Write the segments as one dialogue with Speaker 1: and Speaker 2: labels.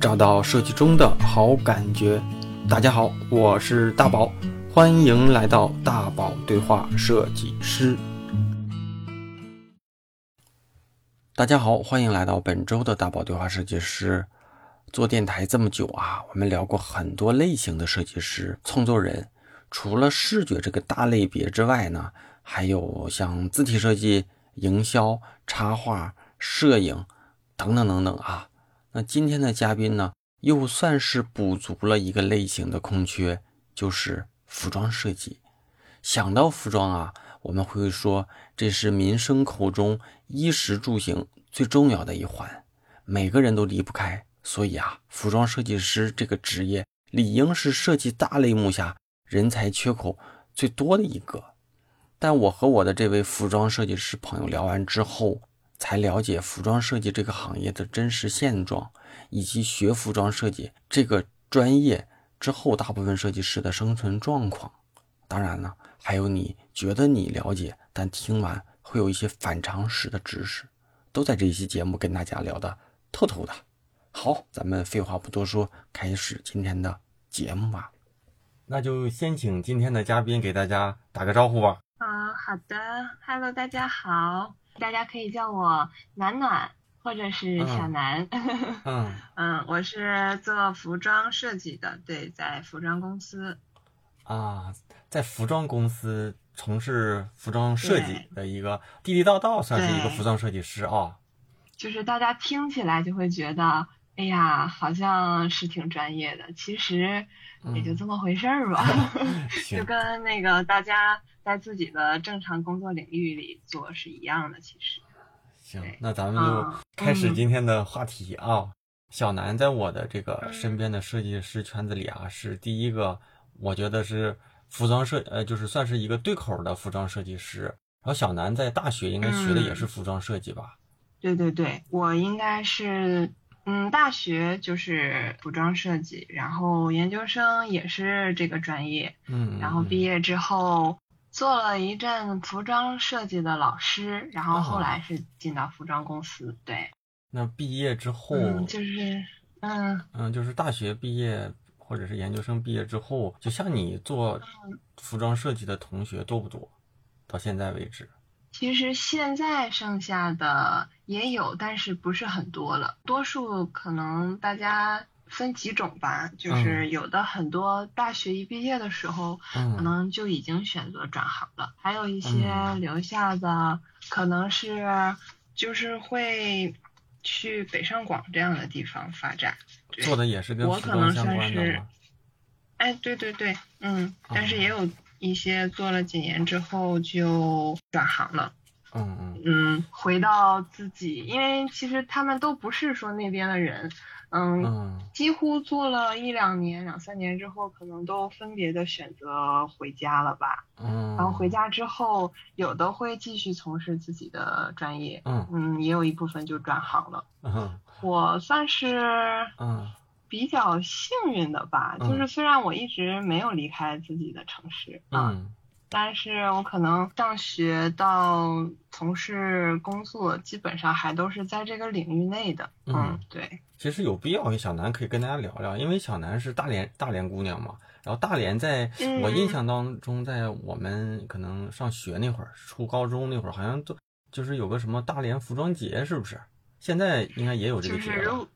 Speaker 1: 找到设计中的好感觉。大家好，我是大宝，欢迎来到大宝对话设计师。大家好，欢迎来到本周的大宝对话设计师。做电台这么久啊，我们聊过很多类型的设计师、创作人。除了视觉这个大类别之外呢，还有像字体设计、营销、插画、摄影等等等等啊。那今天的嘉宾呢，又算是补足了一个类型的空缺，就是服装设计。想到服装啊，我们会说这是民生口中衣食住行最重要的一环，每个人都离不开。所以啊，服装设计师这个职业理应是设计大类目下人才缺口最多的一个。但我和我的这位服装设计师朋友聊完之后，才了解服装设计这个行业的真实现状，以及学服装设计这个专业之后大部分设计师的生存状况。当然了，还有你觉得你了解，但听完会有一些反常识的知识，都在这一期节目跟大家聊的透透的。好，咱们废话不多说，开始今天的节目吧。那就先请今天的嘉宾给大家打个招呼吧。
Speaker 2: 啊，好的，Hello，大家好。大家可以叫我暖暖，或者是小南。
Speaker 1: 嗯
Speaker 2: 嗯，我是做服装设计的，对，在服装公司。
Speaker 1: 啊，在服装公司从事服装设计的一个地地道道，算是一个服装设计师啊。
Speaker 2: 就是大家听起来就会觉得，哎呀，好像是挺专业的，其实也就这么回事儿吧。就跟那个大家。在自己的正常工作领域里做是一样的，其实。
Speaker 1: 行，那咱们就开始今天的话题啊。小南在我的这个身边的设计师圈子里啊，是第一个，我觉得是服装设呃，就是算是一个对口的服装设计师。然后小南在大学应该学的也是服装设计吧？
Speaker 2: 对对对，我应该是嗯，大学就是服装设计，然后研究生也是这个专业，
Speaker 1: 嗯，
Speaker 2: 然后毕业之后。做了一阵服装设计的老师，然后后来是进到服装公司。对，
Speaker 1: 那毕业之后
Speaker 2: 就是，嗯
Speaker 1: 嗯，就是大学毕业或者是研究生毕业之后，就像你做服装设计的同学多不多？到现在为止，
Speaker 2: 其实现在剩下的也有，但是不是很多了，多数可能大家。分几种吧，就是有的很多大学一毕业的时候，可能就已经选择转行了，还有一些留下的，可能是就是会去北上广这样的地方发展。
Speaker 1: 做的也是跟
Speaker 2: 服装相关的哎，对对对，嗯，但是也有一些做了几年之后就转行了。
Speaker 1: 嗯嗯
Speaker 2: 嗯，回到自己，因为其实他们都不是说那边的人。嗯，几乎做了一两年、两三年之后，可能都分别的选择回家了吧。
Speaker 1: 嗯，
Speaker 2: 然后回家之后，有的会继续从事自己的专业。嗯嗯，也有一部分就转行了。
Speaker 1: 嗯，
Speaker 2: 我算是
Speaker 1: 嗯
Speaker 2: 比较幸运的吧，就是虽然我一直没有离开自己的城市。
Speaker 1: 嗯。
Speaker 2: 但是我可能上学到从事工作，基本上还都是在这个领域内的。嗯，对。
Speaker 1: 其实有必要，小南可以跟大家聊聊，因为小南是大连大连姑娘嘛。然后大连在我印象当中，在我们可能上学那会儿，初高中那会儿，好像都就是有个什么大连服装节，是不是？现在应该也有这个节
Speaker 2: 了。如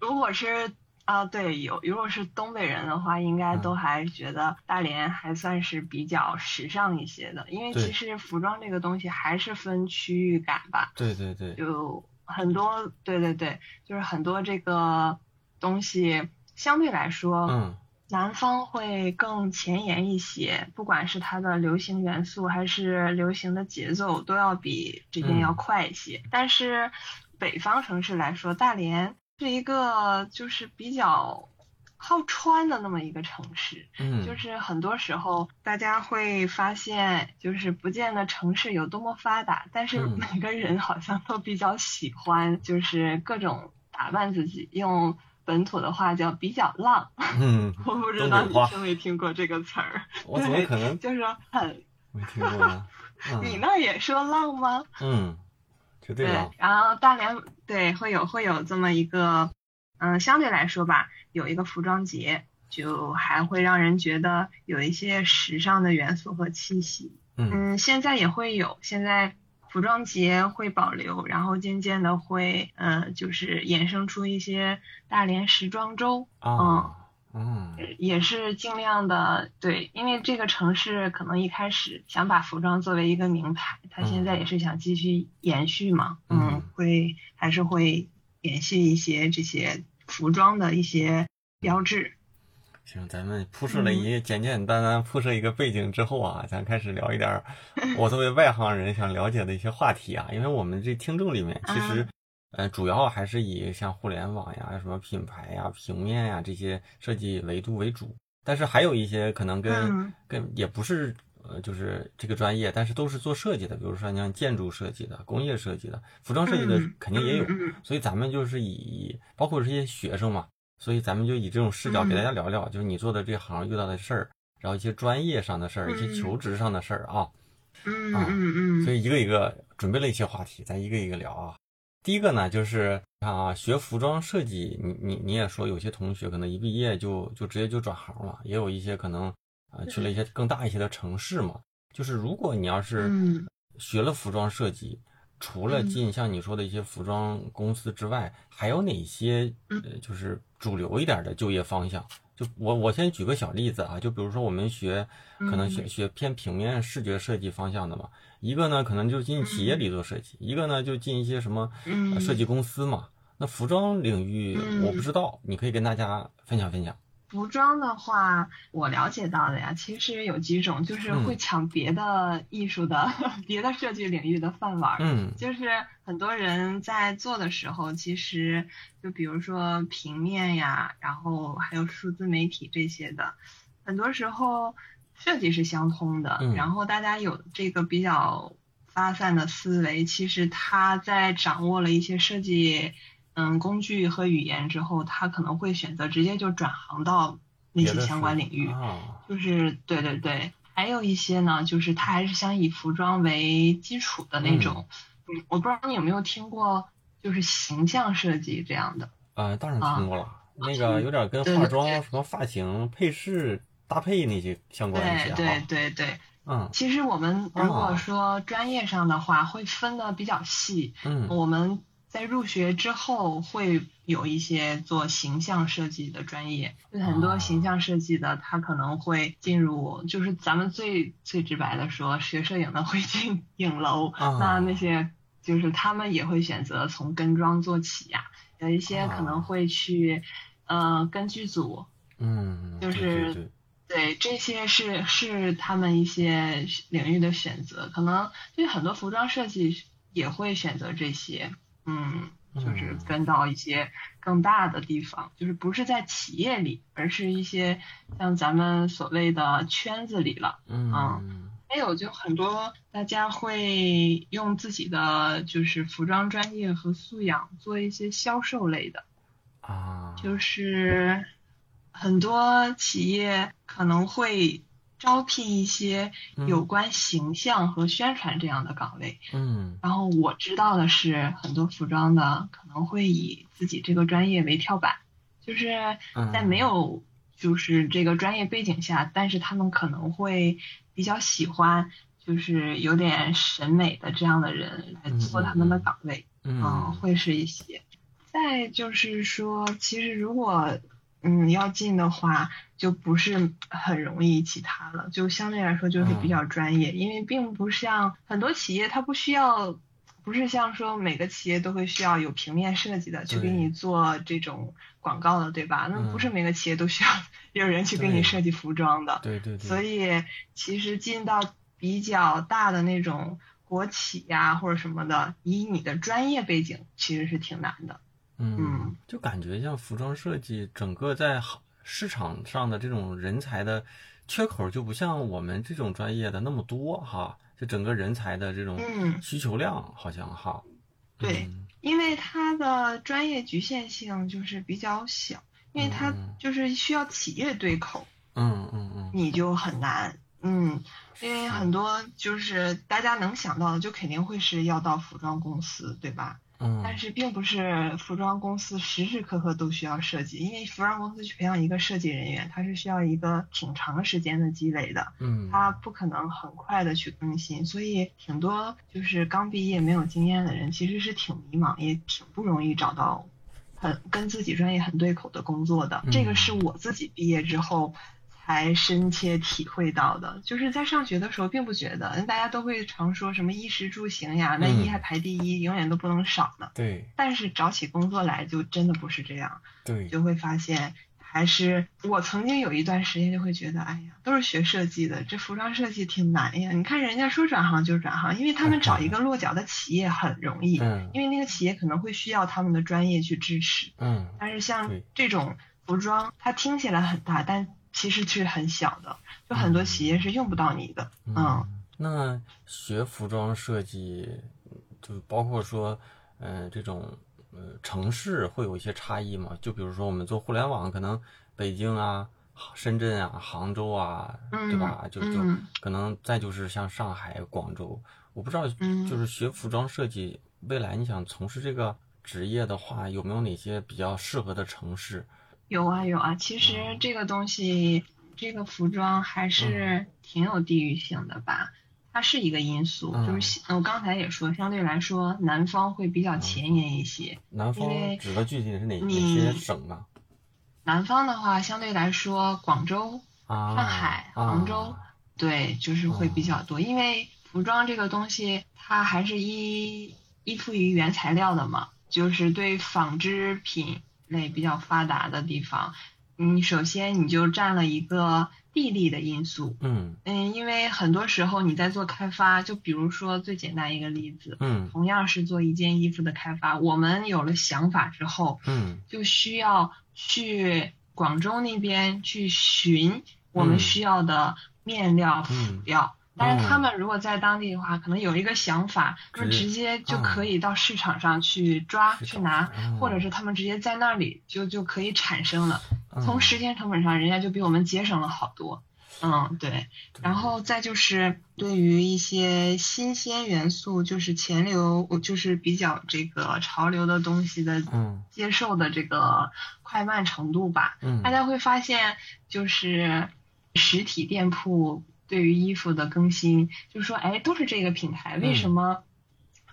Speaker 2: 如果是。啊，对，有如果是东北人的话，应该都还觉得大连还算是比较时尚一些的，因为其实服装这个东西还是分区域感吧。
Speaker 1: 对对对。
Speaker 2: 就很多，对对对，就是很多这个东西相对来说，
Speaker 1: 嗯，
Speaker 2: 南方会更前沿一些，不管是它的流行元素还是流行的节奏，都要比这边要快一些。但是北方城市来说，大连。是一个就是比较好穿的那么一个城市，
Speaker 1: 嗯，
Speaker 2: 就是很多时候大家会发现，就是不见得城市有多么发达，但是每个人好像都比较喜欢，就是各种打扮自己，用本土的话叫比较浪。
Speaker 1: 嗯，
Speaker 2: 我不知道你听没听过这个词儿？
Speaker 1: 我怎么可能？
Speaker 2: 就是很
Speaker 1: 没听过呢。
Speaker 2: 你那也说浪吗？
Speaker 1: 嗯。
Speaker 2: 对，然后大连对会有会有这么一个嗯，相对来说吧，有一个服装节，就还会让人觉得有一些时尚的元素和气息。嗯，现在也会有，现在服装节会保留，然后渐渐的会，呃，就是衍生出一些大连时装周。
Speaker 1: 啊，嗯，
Speaker 2: 也是尽量的对，因为这个城市可能一开始想把服装作为一个名牌，它现在也是想继续延续嘛。嗯，会还是会延续一些这些服装的一些标志。
Speaker 1: 行，咱们铺设了一简简单单铺设一个背景之后啊，咱开始聊一点我作为外行人想了解的一些话题啊。因为我们这听众里面其实，呃，主要还是以像互联网呀、什么品牌呀、平面呀这些设计维度为主，但是还有一些可能跟跟也不是呃，就是这个专业，但是都是做设计的，比如说像建筑设计的、工业设计的、服装设计的，肯定也有。所以咱们就是以包括这些学生嘛。所以咱们就以这种视角给大家聊聊，就是你做的这行遇到的事儿，然后一些专业上的事儿，一些求职上的事儿啊。
Speaker 2: 嗯嗯嗯。
Speaker 1: 所以一个一个准备了一些话题，咱一个一个聊啊。第一个呢，就是看啊，学服装设计，你你你也说有些同学可能一毕业就就直接就转行了，也有一些可能啊去了一些更大一些的城市嘛。就是如果你要是学了服装设计。除了进像你说的一些服装公司之外，还有哪些呃，就是主流一点的就业方向？就我我先举个小例子啊，就比如说我们学可能学学偏平面视觉设计方向的嘛，一个呢可能就进企业里做设计，一个呢就进一些什么设计公司嘛。那服装领域我不知道，你可以跟大家分享分享。
Speaker 2: 服装的话，我了解到的呀，其实有几种，就是会抢别的艺术的、别的设计领域的饭碗。
Speaker 1: 嗯，
Speaker 2: 就是很多人在做的时候，其实就比如说平面呀，然后还有数字媒体这些的，很多时候设计是相通的。然后大家有这个比较发散的思维，其实他在掌握了一些设计。嗯，工具和语言之后，他可能会选择直接就转行到那些相关领域，就是对对对。还有一些呢，就是他还是想以服装为基础的那种。嗯，我不知道你有没有听过，就是形象设计这样的。
Speaker 1: 呃，当然听过了。那个有点跟化妆、什么发型、配饰搭配那些相关一些
Speaker 2: 对对对对。嗯。其实我们如果说专业上的话，会分的比较细。嗯。我们。在入学之后会有一些做形象设计的专业，就很多形象设计的他可能会进入，就是咱们最最直白的说，学摄影的会进影楼，那那些就是他们也会选择从跟妆做起呀，有一些可能会去，呃，跟剧组，
Speaker 1: 嗯，
Speaker 2: 就是对这些是是他们一些领域的选择，可能对很多服装设计也会选择这些。嗯，就是跟到一些更大的地方，就是不是在企业里，而是一些像咱们所谓的圈子里了。嗯，还有就很多大家会用自己的就是服装专业和素养做一些销售类的
Speaker 1: 啊，
Speaker 2: 就是很多企业可能会。招聘一些有关形象和宣传这样的岗位，
Speaker 1: 嗯，
Speaker 2: 然后我知道的是，很多服装的可能会以自己这个专业为跳板，就是在没有就是这个专业背景下，但是他们可能会比较喜欢，就是有点审美的这样的人来做他们的岗位，嗯，会是一些。再就是说，其实如果。嗯，要进的话就不是很容易，其他了就相对来说就是比较专业，因为并不像很多企业它不需要，不是像说每个企业都会需要有平面设计的去给你做这种广告的，对吧？那不是每个企业都需要有人去给你设计服装的，
Speaker 1: 对对对。
Speaker 2: 所以其实进到比较大的那种国企呀或者什么的，以你的专业背景其实是挺难的。
Speaker 1: 嗯，就感觉像服装设计，整个在市场上的这种人才的缺口就不像我们这种专业的那么多哈，就整个人才的这种需求量好像哈。
Speaker 2: 对，因为它的专业局限性就是比较小，因为它就是需要企业对口。
Speaker 1: 嗯嗯嗯。
Speaker 2: 你就很难，嗯，因为很多就是大家能想到的，就肯定会是要到服装公司，对吧？
Speaker 1: 嗯，
Speaker 2: 但是并不是服装公司时时刻刻都需要设计，因为服装公司去培养一个设计人员，它是需要一个挺长时间的积累的，
Speaker 1: 嗯，
Speaker 2: 它不可能很快的去更新，所以挺多就是刚毕业没有经验的人，其实是挺迷茫，也挺不容易找到很跟自己专业很对口的工作的。这个是我自己毕业之后。才深切体会到的，就是在上学的时候并不觉得，大家都会常说什么衣食住行呀，那衣还排第一，永远都不能少呢。
Speaker 1: 对。
Speaker 2: 但是找起工作来就真的不是这样。
Speaker 1: 对。
Speaker 2: 就会发现，还是我曾经有一段时间就会觉得，哎呀，都是学设计的，这服装设计挺难呀。你看人家说转行就转行，因为他们找一个落脚的企业很容易，
Speaker 1: 嗯，
Speaker 2: 因为那个企业可能会需要他们的专业去支持，
Speaker 1: 嗯。
Speaker 2: 但是像这种服装，它听起来很大，但其实是很小的，就很多企业是用不到你的。
Speaker 1: 嗯，那学服装设计，就包括说，嗯，这种呃城市会有一些差异吗？就比如说我们做互联网，可能北京啊、深圳啊、杭州啊，对吧？就就可能再就是像上海、广州，我不知道，就是学服装设计，未来你想从事这个职业的话，有没有哪些比较适合的城市？
Speaker 2: 有啊有啊，其实这个东西，这个服装还是挺有地域性的吧，它是一个因素。就是我刚才也说，相对来说，南方会比较前沿一些。
Speaker 1: 南方指的具体是哪哪些省啊？
Speaker 2: 南方的话，相对来说，广州、上海、杭州，对，就是会比较多。因为服装这个东西，它还是依依附于原材料的嘛，就是对纺织品。类比较发达的地方，你首先你就占了一个地利的因素。
Speaker 1: 嗯。
Speaker 2: 嗯，因为很多时候你在做开发，就比如说最简单一个例子，
Speaker 1: 嗯，
Speaker 2: 同样是做一件衣服的开发，我们有了想法之后，
Speaker 1: 嗯，
Speaker 2: 就需要去广州那边去寻我们需要的面料、辅料。但是他们如果在当地的话，可能有一个想法，就是直接就可以到市场上去抓去拿，或者是他们直接在那里就就可以产生了。从时间成本上，人家就比我们节省了好多。嗯，对。然后再就是对于一些新鲜元素，就是前流，就是比较这个潮流的东西的接受的这个快慢程度吧。
Speaker 1: 嗯，
Speaker 2: 大家会发现，就是实体店铺。对于衣服的更新，就是说，哎，都是这个品牌，为什么？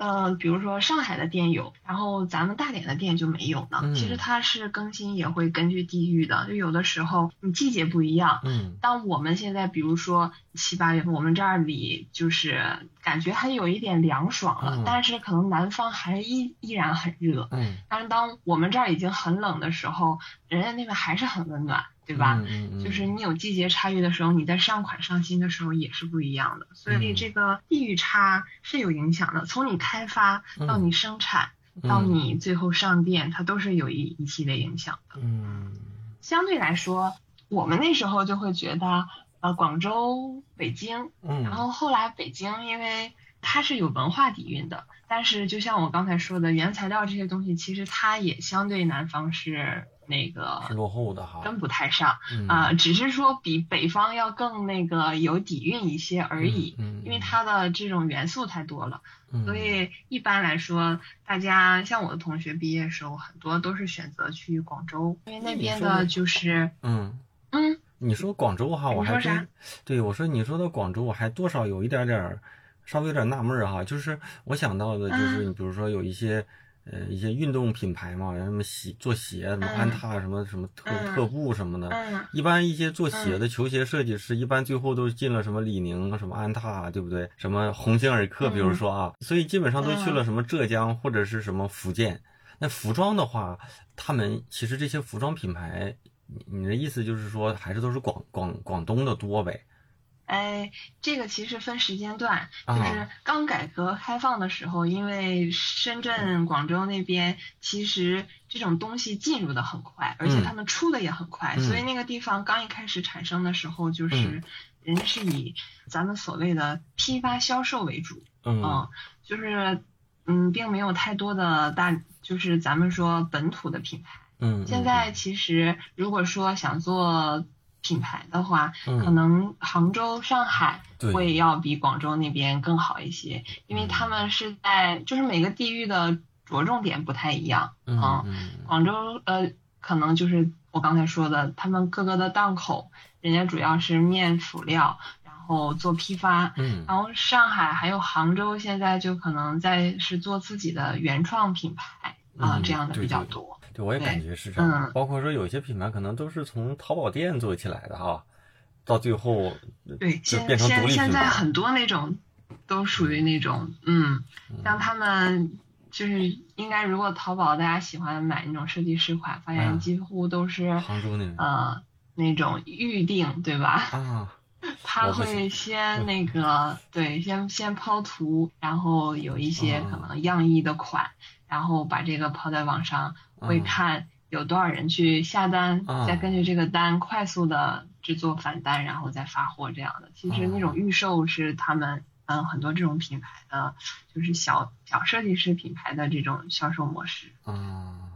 Speaker 2: 嗯，比如说上海的店有，然后咱们大连的店就没有呢？其实它是更新也会根据地域的，就有的时候你季节不一样。
Speaker 1: 嗯，
Speaker 2: 当我们现在比如说七八月份，我们这里就是感觉还有一点凉爽了，但是可能南方还依依然很热。
Speaker 1: 嗯，
Speaker 2: 但是当我们这儿已经很冷的时候，人家那边还是很温暖。对吧？就是你有季节差异的时候，你在上款上新的时候也是不一样的，所以这个地域差是有影响的。从你开发到你生产到你最后上店，它都是有一一系列影响的。
Speaker 1: 嗯，
Speaker 2: 相对来说，我们那时候就会觉得，呃，广州、北京，
Speaker 1: 嗯，
Speaker 2: 然后后来北京因为它是有文化底蕴的，但是就像我刚才说的，原材料这些东西，其实它也相对南方是。那个
Speaker 1: 是落后的哈，
Speaker 2: 跟不太上啊，只是说比北方要更那个有底蕴一些而已，因为它的这种元素太多了，所以一般来说，大家像我的同学毕业时候，很多都是选择去广州，因为那边的就是
Speaker 1: 嗯。
Speaker 2: 嗯，
Speaker 1: 你说广州哈，我还真对我说你说到广州，我还多少有一点点稍微有点纳闷哈，就是我想到的就是你比如说有一些。呃，一些运动品牌嘛，什么鞋做鞋，什么安踏，什么什么特特步什么的。一般一些做鞋的球鞋设计师，一般最后都进了什么李宁，什么安踏，对不对？什么鸿星尔克，比如说啊，所以基本上都去了什么浙江或者是什么福建。那服装的话，他们其实这些服装品牌，你你的意思就是说，还是都是广广广东的多呗？
Speaker 2: 哎，这个其实分时间段，就是刚改革开放的时候，因为深圳、广州那边其实这种东西进入的很快，而且他们出的也很快，所以那个地方刚一开始产生的时候，就是人家是以咱们所谓的批发销售为主，
Speaker 1: 嗯，
Speaker 2: 就是嗯，并没有太多的大，就是咱们说本土的品牌，
Speaker 1: 嗯，
Speaker 2: 现在其实如果说想做。品牌的话，可能杭州、上海会要比广州那边更好一些，因为他们是在就是每个地域的着重点不太一样
Speaker 1: 啊。嗯，
Speaker 2: 广州呃，可能就是我刚才说的，他们各个的档口，人家主要是面辅料，然后做批发。
Speaker 1: 嗯，
Speaker 2: 然后上海还有杭州，现在就可能在是做自己的原创品牌啊，这样的比较多。
Speaker 1: 对，我也感觉是这样。包括说有些品牌可能都是从淘宝店做起来的哈，到最后
Speaker 2: 对，
Speaker 1: 就变成独立
Speaker 2: 现在很多那种都属于那种，嗯，像他们就是应该，如果淘宝大家喜欢买那种设计师款，发现几乎都是
Speaker 1: 杭州那
Speaker 2: 种呃那种预定，对吧？
Speaker 1: 啊，
Speaker 2: 他会先那个对，先先抛图，然后有一些可能样衣的款，然后把这个抛在网上。会看有多少人去下单，再根据这个单快速的制作返单，然后再发货这样的。其实那种预售是他们嗯很多这种品牌的，就是小小设计师品牌的这种销售模式。
Speaker 1: 嗯，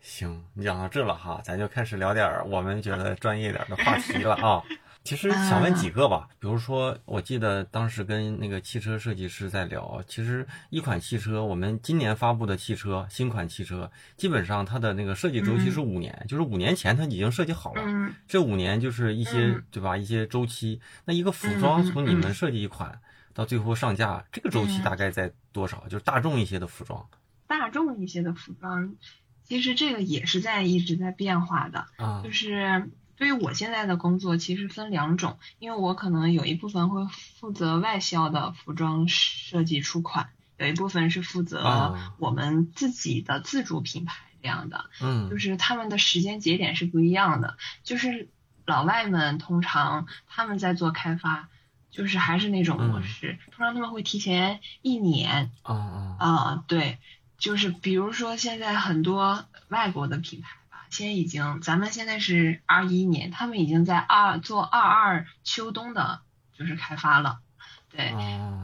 Speaker 1: 行，讲到这了哈，咱就开始聊点我们觉得专业点的话题了啊。其实想问几个吧，比如说，我记得当时跟那个汽车设计师在聊，其实一款汽车，我们今年发布的汽车，新款汽车，基本上它的那个设计周期是五年，就是五年前它已经设计好了，这五年就是一些对吧，一些周期。那一个服装从你们设计一款到最后上架，这个周期大概在多少？就是大众一些的服装，
Speaker 2: 大众一些的服装，其实这个也是在一直在变化的，就是。对于我现在的工作，其实分两种，因为我可能有一部分会负责外销的服装设计出款，有一部分是负责我们自己的自主品牌这样的，
Speaker 1: 嗯，
Speaker 2: 就是他们的时间节点是不一样的。就是老外们通常他们在做开发，就是还是那种模式，通常他们会提前一年，
Speaker 1: 啊啊
Speaker 2: 啊，对，就是比如说现在很多外国的品牌。先已经，咱们现在是二一年，他们已经在二做二二秋冬的，就是开发了，对，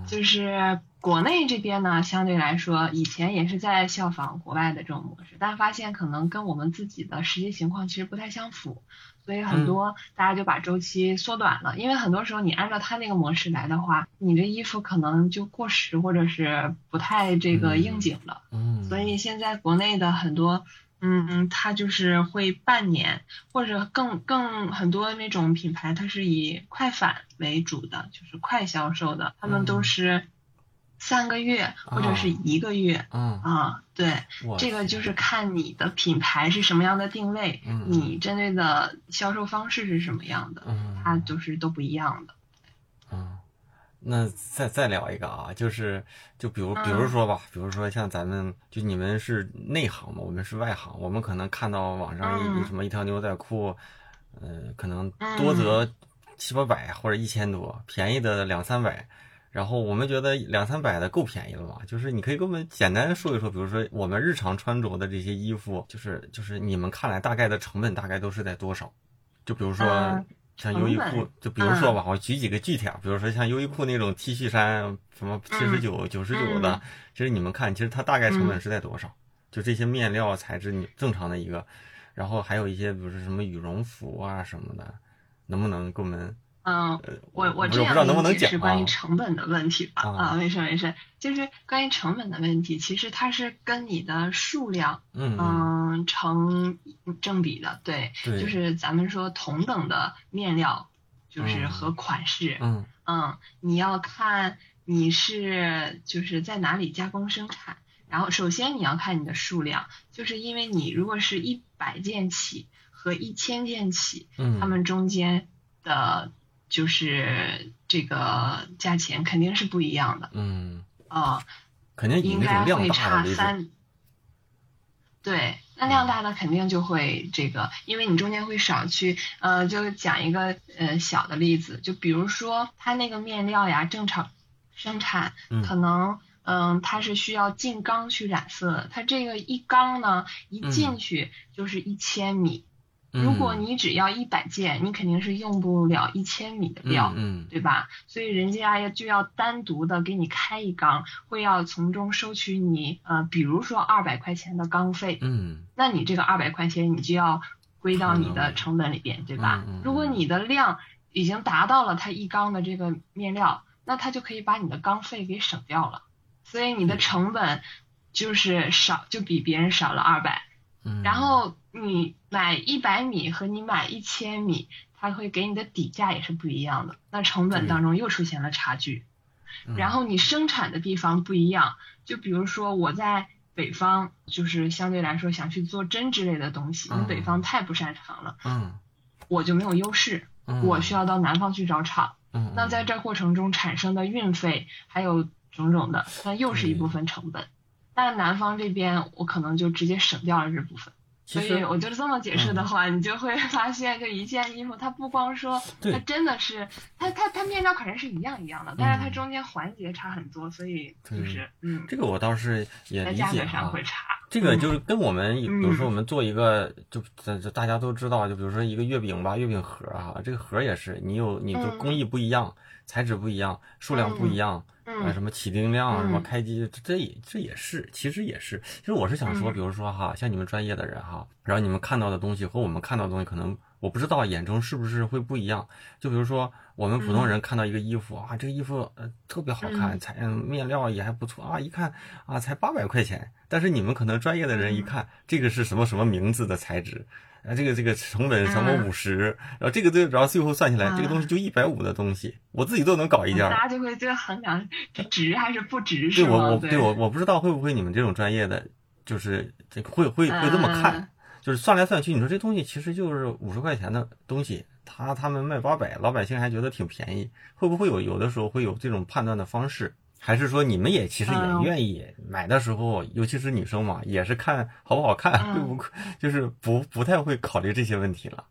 Speaker 2: 就是国内这边呢，相对来说，以前也是在效仿国外的这种模式，但发现可能跟我们自己的实际情况其实不太相符，所以很多大家就把周期缩短了，因为很多时候你按照他那个模式来的话，你这衣服可能就过时或者是不太这个应景了，
Speaker 1: 嗯，
Speaker 2: 所以现在国内的很多。嗯嗯，它就是会半年或者更更很多那种品牌，它是以快返为主的，就是快销售的，他们都是三个月或者是一个月。
Speaker 1: 嗯。
Speaker 2: 啊，对，这个就是看你的品牌是什么样的定位，你针对的销售方式是什么样的，它就是都不一样的。
Speaker 1: 嗯。那再再聊一个啊，就是就比如比如说吧，比如说像咱们就你们是内行嘛，我们是外行，我们可能看到网上一什么一条牛仔裤，呃，可能多则七八百或者一千多，便宜的两三百，然后我们觉得两三百的够便宜了嘛？就是你可以给我们简单说一说，比如说我们日常穿着的这些衣服，就是就是你们看来大概的成本大概都是在多少？就比如说。像优衣库，就比如说吧，我举几个具体啊，比如说像优衣库那种 T 恤衫，什么七十九、九十九的，其实你们看，其实它大概成本是在多少？就这些面料材质，你正常的一个，然后还有一些，比如说什么羽绒服啊什么的，能不能给我们？
Speaker 2: 嗯，我我这样理解是关于成本的问题吧？啊，没事没事，就是关于成本的问题，其实它是跟你的数量嗯成正比的，对，就是咱们说同等的面料，就是和款式，
Speaker 1: 嗯
Speaker 2: 嗯，你要看你是就是在哪里加工生产，然后首先你要看你的数量，就是因为你如果是一百件起和一千件起，嗯，它们中间的。就是这个价钱肯定是不一样的，
Speaker 1: 嗯，
Speaker 2: 啊，
Speaker 1: 肯定
Speaker 2: 应该会差三，对，那量大的肯定就会这个，因为你中间会少去，呃，就讲一个呃小的例子，就比如说它那个面料呀，正常生产可能，嗯，它是需要进缸去染色，它这个一缸呢一进去就是一千米。如果你只要一百件，你肯定是用不了一千米的料，
Speaker 1: 嗯，
Speaker 2: 对吧？所以人家要就要单独的给你开一缸，会要从中收取你呃，比如说二百块钱的缸费，
Speaker 1: 嗯，
Speaker 2: 那你这个二百块钱你就要归到你的成本里边，对吧？如果你的量已经达到了它一缸的这个面料，那他就可以把你的缸费给省掉了，所以你的成本就是少就比别人少了二百。
Speaker 1: 嗯，
Speaker 2: 然后你买一百米和你买一千米，它会给你的底价也是不一样的，那成本当中又出现了差距。
Speaker 1: 嗯
Speaker 2: 然后你生产的地方不一样，就比如说我在北方，就是相对来说想去做针织类的东西，
Speaker 1: 嗯
Speaker 2: 你北方太不擅长了，
Speaker 1: 嗯
Speaker 2: 我就没有优势，
Speaker 1: 嗯，
Speaker 2: 我需要到南方去找厂。
Speaker 1: 嗯，
Speaker 2: 那在这过程中产生的运费还有种种的，那又是一部分成本。但南方这边我可能就直接省掉了这部分。所以我觉得这么解释的话，你就会 发现，就一件衣服，它不光说它真的是，它它它面料可能是一样一样的，但是它
Speaker 1: 嗯。
Speaker 2: 中间环节差很多，所以就是嗯，
Speaker 1: 这个我倒是也理解
Speaker 2: 在价格上
Speaker 1: 啊
Speaker 2: 会。差。
Speaker 1: 这个
Speaker 2: 嗯。
Speaker 1: 就是跟我们，比如说
Speaker 2: 嗯
Speaker 1: 我们做一个，就这这大家都知道，就比如说一个月饼吧，月饼盒啊，这个盒也是，你有你的
Speaker 2: 嗯。
Speaker 1: 工艺不一样，材质不一样，数量不一样，啊，
Speaker 2: 嗯
Speaker 1: 什么起订量啊，什么
Speaker 2: 嗯
Speaker 1: 开机，这这也这也是，其实也是。其实我是想说，
Speaker 2: 嗯
Speaker 1: 比如说哈，像你们专业的人哈，然后你们看到的东西和我们看到的东西，可能我不知道眼中是不是会不一样。就比如说我们普通人看到一个衣服啊，这个衣服呃特别好看，
Speaker 2: 嗯
Speaker 1: 才嗯面料也还不错啊，一看啊才八百块钱，但是你们可能专业的人一
Speaker 2: 嗯
Speaker 1: 看，这个是什么什么名字的材质。啊，这个这个成本什么
Speaker 2: 嗯
Speaker 1: 五十，然后这个这个，然后最后算下来，这个东西就一百五的东西，我自己都能搞一件儿。
Speaker 2: 大家就会就衡量这值还是不值？
Speaker 1: 对我我
Speaker 2: 对
Speaker 1: 我我不知道会不会你们这种专业的，就是这个会会会这么看，
Speaker 2: 嗯
Speaker 1: 就是算来算去，你说这东西其实就是五十块钱的东西，他他们卖八百，老百姓还觉得挺便宜，会不会有有的时候会有这种判断的方式？还是说你们也其实也
Speaker 2: 嗯
Speaker 1: 愿意买的时候，尤其是女生嘛，也是看好不好看，
Speaker 2: 嗯
Speaker 1: 会不就是不不太会考虑这些问题了？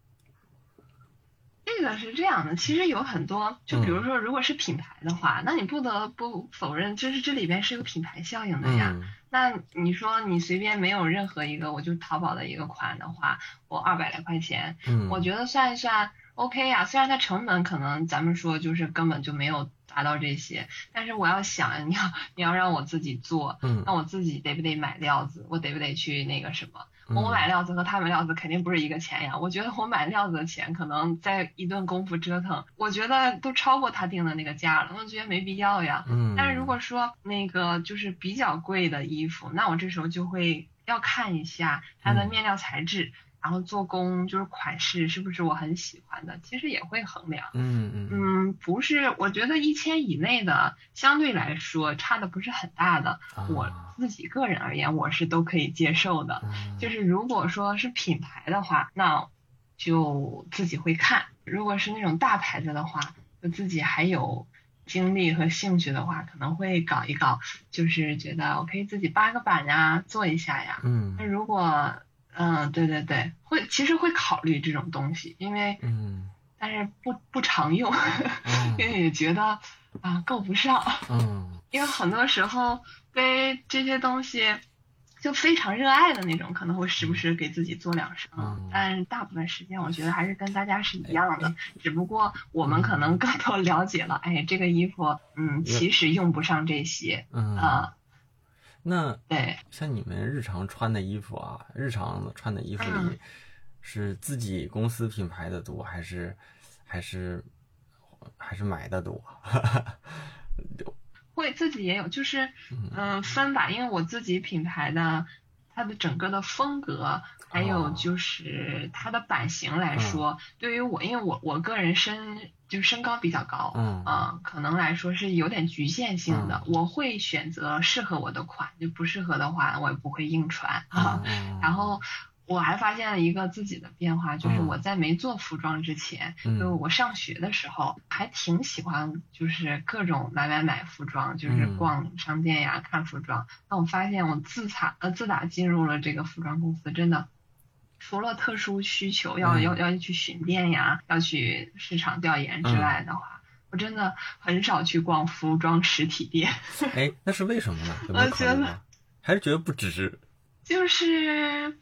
Speaker 2: 这个是这样的，其实有很多，就比如
Speaker 1: 嗯
Speaker 2: 说，如果是品牌的话，那你不得不否认，就是这里边是有品牌效应的呀。
Speaker 1: 嗯
Speaker 2: 那你说你随便没有任何一个，我就淘宝的一个款的话，我二百来块钱，
Speaker 1: 嗯，
Speaker 2: 我觉得算一算 OK 呀。虽然它成本可能咱们说就是根本就没有达到这些，但是我要想你要你要让我自己做，
Speaker 1: 嗯
Speaker 2: 那我自己得不得买料子？我得不得去那个什么？
Speaker 1: 嗯
Speaker 2: 我买料子和他买料子肯定不是一个钱呀。我觉得我买料子的钱可能在一顿功夫折腾，我觉得都超过他定的那个价了，我觉得没必要呀。
Speaker 1: 嗯，
Speaker 2: 但是如果说那个就是比较贵的衣服，那我这时候就会要看一下它的
Speaker 1: 嗯
Speaker 2: 面料材质，然后做工就是款式是不是我很喜欢的，其实也会衡量。
Speaker 1: 嗯嗯嗯
Speaker 2: 嗯，不是，我觉得一千以内的相对来说差的不是很大的，我
Speaker 1: 啊
Speaker 2: 自己个人而言我是都可以接受的。
Speaker 1: 嗯
Speaker 2: 就是如果说是品牌的话，那就自己会看；如果是那种大牌子的话，就自己还有精力和兴趣的话，可能会搞一搞，就是觉得我可以自己扒个板呀，做一下呀。
Speaker 1: 嗯
Speaker 2: 那如果嗯，对对对，会其实会考虑这种东西，因为
Speaker 1: 嗯。
Speaker 2: 但是不不常用，
Speaker 1: 嗯。
Speaker 2: 因为也觉得啊够不上。
Speaker 1: 嗯。
Speaker 2: 因为很多时候对这些东西就非常热爱的那种，可能会时不时给自己做两声，
Speaker 1: 嗯。
Speaker 2: 但大部分时间我觉得还是跟大家是一样的，只不过我们可能更多了解了，哎，这个衣服，嗯，其实用不上这些，
Speaker 1: 嗯。
Speaker 2: 啊、
Speaker 1: 那
Speaker 2: 对，
Speaker 1: 像你们日常穿的衣服啊，日常穿的衣服里
Speaker 2: 嗯。
Speaker 1: 是自己公司品牌的多，还是还是还是买的多？
Speaker 2: 会自己也有，就是嗯、分吧，因为我自己品牌的它的整个的风格，还有
Speaker 1: 哦
Speaker 2: 就是它的版型来说，对于我，因为我我个人身就身高比较高，
Speaker 1: 嗯
Speaker 2: 啊，可能来说是有点局限性的，
Speaker 1: 嗯
Speaker 2: 我会选择适合我的款，就不适合的话，我也不会硬穿啊。
Speaker 1: 嗯
Speaker 2: 然后我还发现了一个自己的变化，就是
Speaker 1: 嗯
Speaker 2: 我在没做服装之前，
Speaker 1: 嗯
Speaker 2: 就我上学的时候还挺喜欢，就是各种买买买服装，就是
Speaker 1: 嗯
Speaker 2: 逛商店呀、看服装。那我发现我自打呃自打进入了这个服装公司，真的。除了特殊需求要、
Speaker 1: 嗯
Speaker 2: 要要去巡店呀，要去市场调研之
Speaker 1: 嗯
Speaker 2: 外的话，我真的很少去逛服装实体店。
Speaker 1: 哎，那是为什么呢？
Speaker 2: 我觉得？
Speaker 1: 还是觉得不值？
Speaker 2: 就是，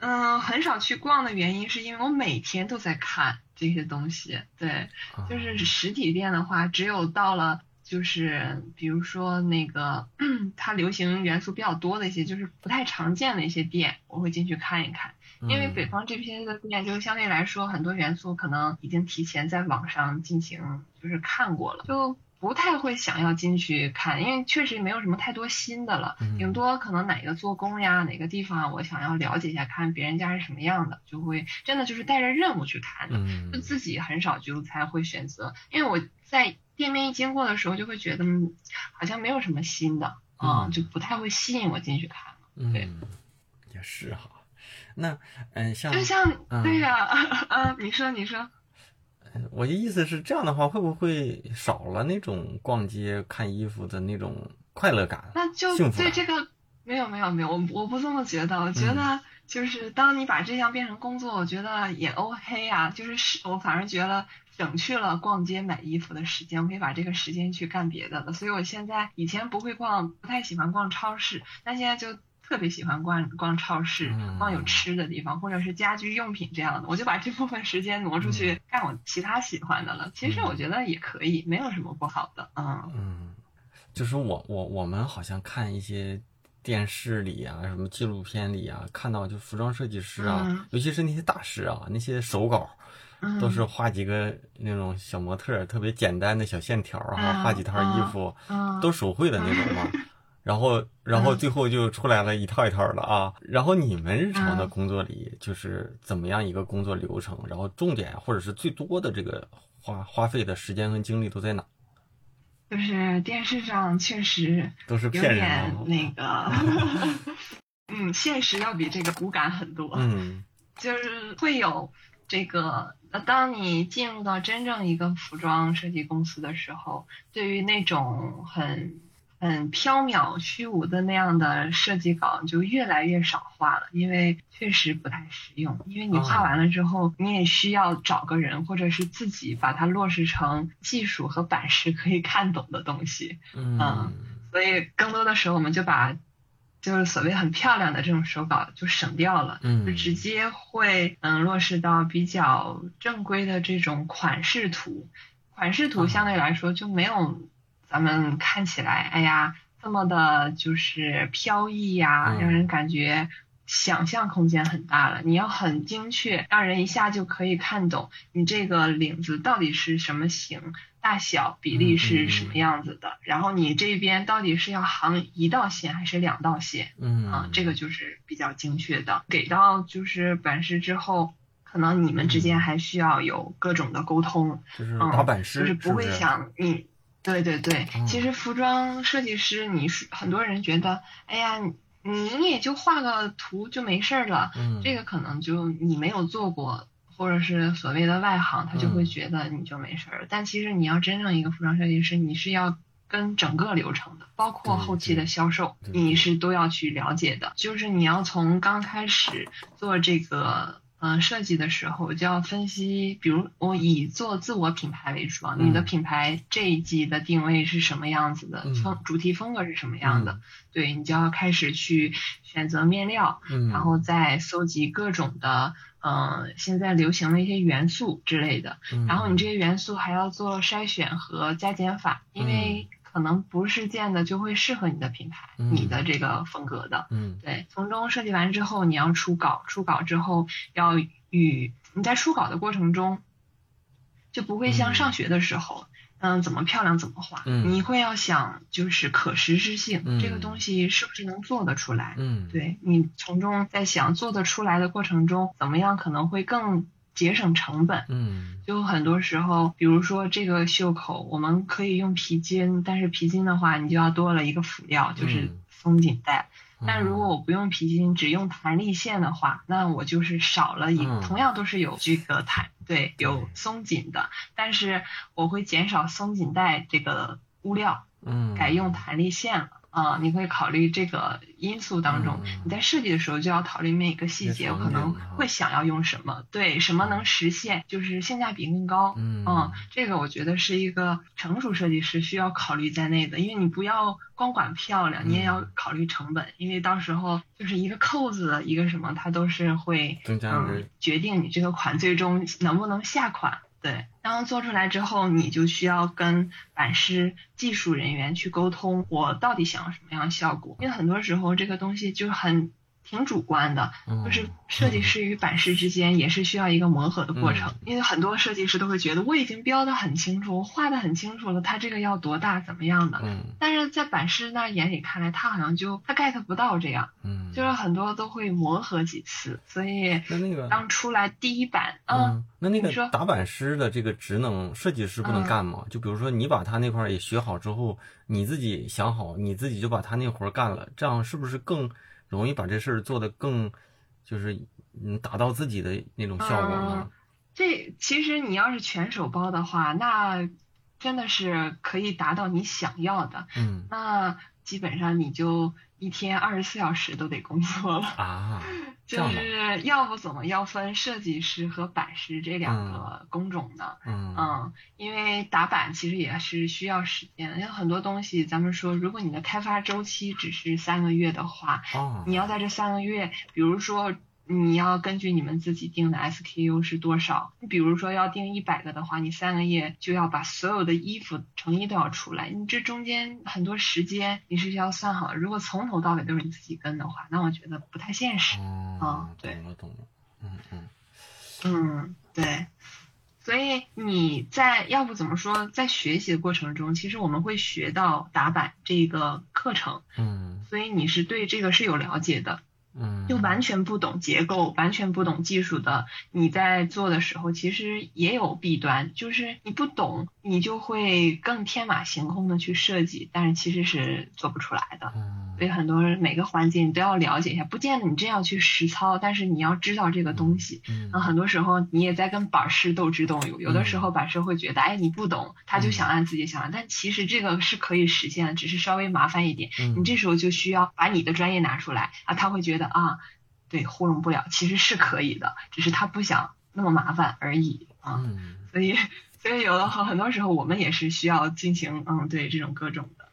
Speaker 2: 嗯，很少去逛的原因是因为我每天都在看这些东西。对，
Speaker 1: 啊
Speaker 2: 就是实体店的话，只有到了就是比如说那个 它流行元素比较多的一些，就是不太常见的一些店，我会进去看一看。因为
Speaker 1: 嗯
Speaker 2: 北方这边的店，就是相对来说很多元素可能已经提前在网上进行就是看过了，就不太会想要进去看，因为确实没有什么太多新的了，
Speaker 1: 嗯
Speaker 2: 顶多可能哪个做工呀，哪个地方我想要了解一下，看别人家是什么样的，就会真的就是带着任务去看的，就
Speaker 1: 嗯
Speaker 2: 自己很少就才会选择，因为我在店面一经过的时候就会觉得嗯好像没有什么新的，就不太会吸引我进去看。对
Speaker 1: 嗯，也是哈。那嗯，像
Speaker 2: 就像
Speaker 1: 嗯
Speaker 2: 对呀、啊，你说你说。
Speaker 1: 我的意思是这样的话，会不会少了那种逛街看衣服的那种快乐感？
Speaker 2: 那就对这个没有没有没有，我我不这么觉得，我觉
Speaker 1: 嗯
Speaker 2: 得就是当你把这项变成工作，我觉得也 OK 啊，就是是我反而觉得省去了逛街买衣服的时间，我可以把这个时间去干别的了。所以我现在以前不会逛，不太喜欢逛超市，但现在就。特别喜欢逛逛超市
Speaker 1: 嗯，
Speaker 2: 逛有吃的地方，或者是家居用品这样的，我就把这部分时间挪出
Speaker 1: 嗯。
Speaker 2: 去干我其他喜欢的了。其实我觉得也可以，没有什么不好的，嗯。
Speaker 1: 嗯，就是我我我们好像看一些电视里啊，什么纪录片里啊，看到就服装设计师啊，
Speaker 2: 嗯。
Speaker 1: 尤其是那些大师啊，那些手稿
Speaker 2: 嗯。
Speaker 1: 都是画几个那种小模特，特别简单的小线条儿哈，
Speaker 2: 嗯
Speaker 1: 画几套衣服，
Speaker 2: 嗯，
Speaker 1: 都手绘的那种嘛。然后，然后最后就出来了一套一套的啊。然后你们日常的
Speaker 2: 嗯
Speaker 1: 工作里，就是怎么样一个工作流程？然后重点或者是最多的这个花花费的时间和精力都在哪？
Speaker 2: 就是电视上确实
Speaker 1: 都是骗人的。
Speaker 2: 那个，嗯，现实要比这个骨感很多，
Speaker 1: 嗯
Speaker 2: 就是会有这个。呃，当你进入到真正一个服装设计公司的时候，对于那种很很缥缈虚无的那样的设计稿就越来越少画了，因为确实不太实用。因为你画
Speaker 1: 哦
Speaker 2: 完了之后，你也需要找个人，或者是自己把它落实成技术和版式可以看懂的东西。
Speaker 1: 嗯
Speaker 2: 所以更多的时候，我们就把就是所谓很漂亮的这种手稿就省掉了，
Speaker 1: 嗯
Speaker 2: 就直接会嗯落实到比较正规的这种款式图。款式图
Speaker 1: 嗯
Speaker 2: 相对来说就没有咱们看起来，哎呀这么的就是飘逸呀，
Speaker 1: 嗯
Speaker 2: 让人感觉。想象空间很大了，你要很精确，让人一下就可以看懂你这个领子到底是什么型、大小、比例是什么样子的，然后你这边到底是要行一道线还是两道线
Speaker 1: 嗯
Speaker 2: 啊？这个就是比较精确的。给到就是版师之后，可能你们之间还需要有各种的沟通，
Speaker 1: 就是
Speaker 2: 嗯，
Speaker 1: 打版师，
Speaker 2: 就是不会想你。对对对，
Speaker 1: 嗯
Speaker 2: 其实服装设计师，你是很多人觉得，哎呀，你你也就画个图就没事儿了，
Speaker 1: 嗯
Speaker 2: 这个可能就你没有做过，或者是所谓的外行，他就会
Speaker 1: 嗯
Speaker 2: 觉得你就没事儿了。但其实你要真正一个服装设计师，你是要跟整个流程的，包括后期的销售，你是都要去了解的。就是你要从刚开始做这个。嗯，设计的时候就要分析，比如我以做自我品牌为主啊，
Speaker 1: 嗯
Speaker 2: 你的品牌这一季的定位是什么样子的，
Speaker 1: 嗯。
Speaker 2: 风主题风格是什么样的，对你就要开始去选择面料，
Speaker 1: 嗯，
Speaker 2: 然后再搜集各种的，嗯、现在流行的一些元素之类的。
Speaker 1: 嗯，
Speaker 2: 然后你这些元素还要做筛选和加减法，因为可能不是见的就会适合你的品牌、
Speaker 1: 嗯
Speaker 2: 你的这个风格的。
Speaker 1: 嗯
Speaker 2: 对，从中设计完之后，你要出稿，出稿之后要与你在出稿的过程中，就不会
Speaker 1: 嗯
Speaker 2: 像上学的时候。嗯，怎么漂亮怎么画，
Speaker 1: 嗯
Speaker 2: 你会要想就是可实施性，
Speaker 1: 嗯
Speaker 2: 这个东西是不是能做得出来？
Speaker 1: 嗯，
Speaker 2: 对你从中在想做得出来的过程中，怎么样可能会更节省成本。
Speaker 1: 嗯
Speaker 2: 就很多时候，比如说这个袖口，我们可以用皮筋，但是皮筋的话，你就要多了一个辅料，就是
Speaker 1: 嗯
Speaker 2: 松紧带。
Speaker 1: 嗯
Speaker 2: 但如果我不用皮筋，只用弹力线的话，那我就是少了一，
Speaker 1: 嗯
Speaker 2: 同样都是有这个弹，对，有松紧的，但是我会减少松紧带这个物料，
Speaker 1: 嗯
Speaker 2: 改用弹力线了。啊、你会考虑这个因素当中，
Speaker 1: 嗯
Speaker 2: 你在设计的时候就要考虑每一个细节，我可能会想要用什么，对，什么能实现，就是性价比更高。
Speaker 1: 嗯
Speaker 2: 这个我觉得是一个成熟设计师需要考虑在内的，因为你不要光管漂亮，你也要
Speaker 1: 嗯
Speaker 2: 考虑成本，因为到时候就是一个扣子，一个什么，它都是会
Speaker 1: 增加
Speaker 2: 嗯决定你这个款最终能不能下款。对，然后做出来之后，你就需要跟版师、技术人员去沟通，我到底想要什么样的效果？因为很多时候这个东西就很挺主观的，
Speaker 1: 嗯
Speaker 2: 就是设计师与版师之间也是需要一个磨合的过程。因为很多设计师都会觉得我已经标的很清楚，我画的很清楚了，他这个要多大怎么样的。
Speaker 1: 嗯
Speaker 2: 但是在版师那眼里看来，他好像就他 get 不到这样，
Speaker 1: 嗯，
Speaker 2: 就是很多都会磨合几次，所以
Speaker 1: 那那个
Speaker 2: 当出来第一版，嗯，
Speaker 1: 嗯，那那个打版师的这个职能，设计师不能
Speaker 2: 嗯
Speaker 1: 干吗？就比如说你把他那块儿也学好之后，你自己想好，你自己就把他那活儿干了，这样是不是更容易把这事儿做得更，就是嗯达到自己的那种效果呢？
Speaker 2: 这其实你要是全手包的话，那真的是可以达到你想要的。
Speaker 1: 嗯
Speaker 2: 那基本上你就一天二十四小时都得工作了。
Speaker 1: 啊，
Speaker 2: 就，是要不怎么要分设计师和版师这两个工种呢？
Speaker 1: 嗯
Speaker 2: 嗯，因为打版其实也是需要时间的，因为很多东西咱们说，如果你的开发周期只是三个月的话，
Speaker 1: 哦
Speaker 2: 你要在这三个月，比如说你要根据你们自己定的 SKU 是多少，你比如说要定一百个的话，你三个月就要把所有的衣服成衣都要出来，你这中间很多时间你是要算好。如果从头到尾都是你自己跟的话，那我觉得不太现实。
Speaker 1: 哦
Speaker 2: 啊，对
Speaker 1: 懂了懂了，嗯嗯
Speaker 2: 嗯，对。所以你在要不怎么说，在学习的过程中，其实我们会学到打板这个课程，
Speaker 1: 嗯
Speaker 2: 所以你是对这个是有了解的。
Speaker 1: 嗯，
Speaker 2: 就完全不懂结构、完全不懂技术的，你在做的时候其实也有弊端，就是你不懂，你就会更天马行空的去设计，但是其实是做不出来的。
Speaker 1: 嗯
Speaker 2: 所以很多人每个环节你都要了解一下，不见得你真要去实操，但是你要知道这个东西。
Speaker 1: 嗯
Speaker 2: 那很多时候你也在跟板师斗智斗勇，有的时候板师会觉得，哎，你不懂，他就想按自己想按，但其实这个是可以实现的，只是稍微麻烦一点。
Speaker 1: 嗯
Speaker 2: 你这时候就需要把你的专业拿出来啊，他会觉得啊，对，糊弄不了，其实是可以的，只是他不想那么麻烦而已啊。
Speaker 1: 嗯
Speaker 2: 所以，所以有的很很多时候我们也是需要进行嗯，对这种各种的。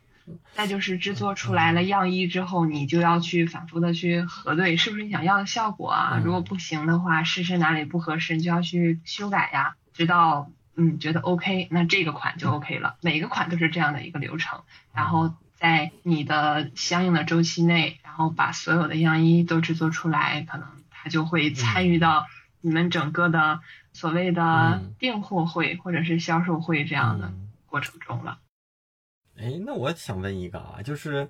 Speaker 2: 再就是制作出来了样衣之后，你就要去反复的去核对是不是你想要的效果啊。
Speaker 1: 嗯
Speaker 2: 如果不行的话，试试哪里不合适，你就要去修改呀，直到嗯觉得 OK，那这个款就 OK 了。每个款都是这样的一个流程，然后在你的相应的周期内，然后把所有的样衣都制作出来，可能他就会参与到你们整个的所谓的
Speaker 1: 嗯
Speaker 2: 订货会或者是销售会这样的
Speaker 1: 嗯
Speaker 2: 过程中了。
Speaker 1: 哎，那我想问一个啊，就是，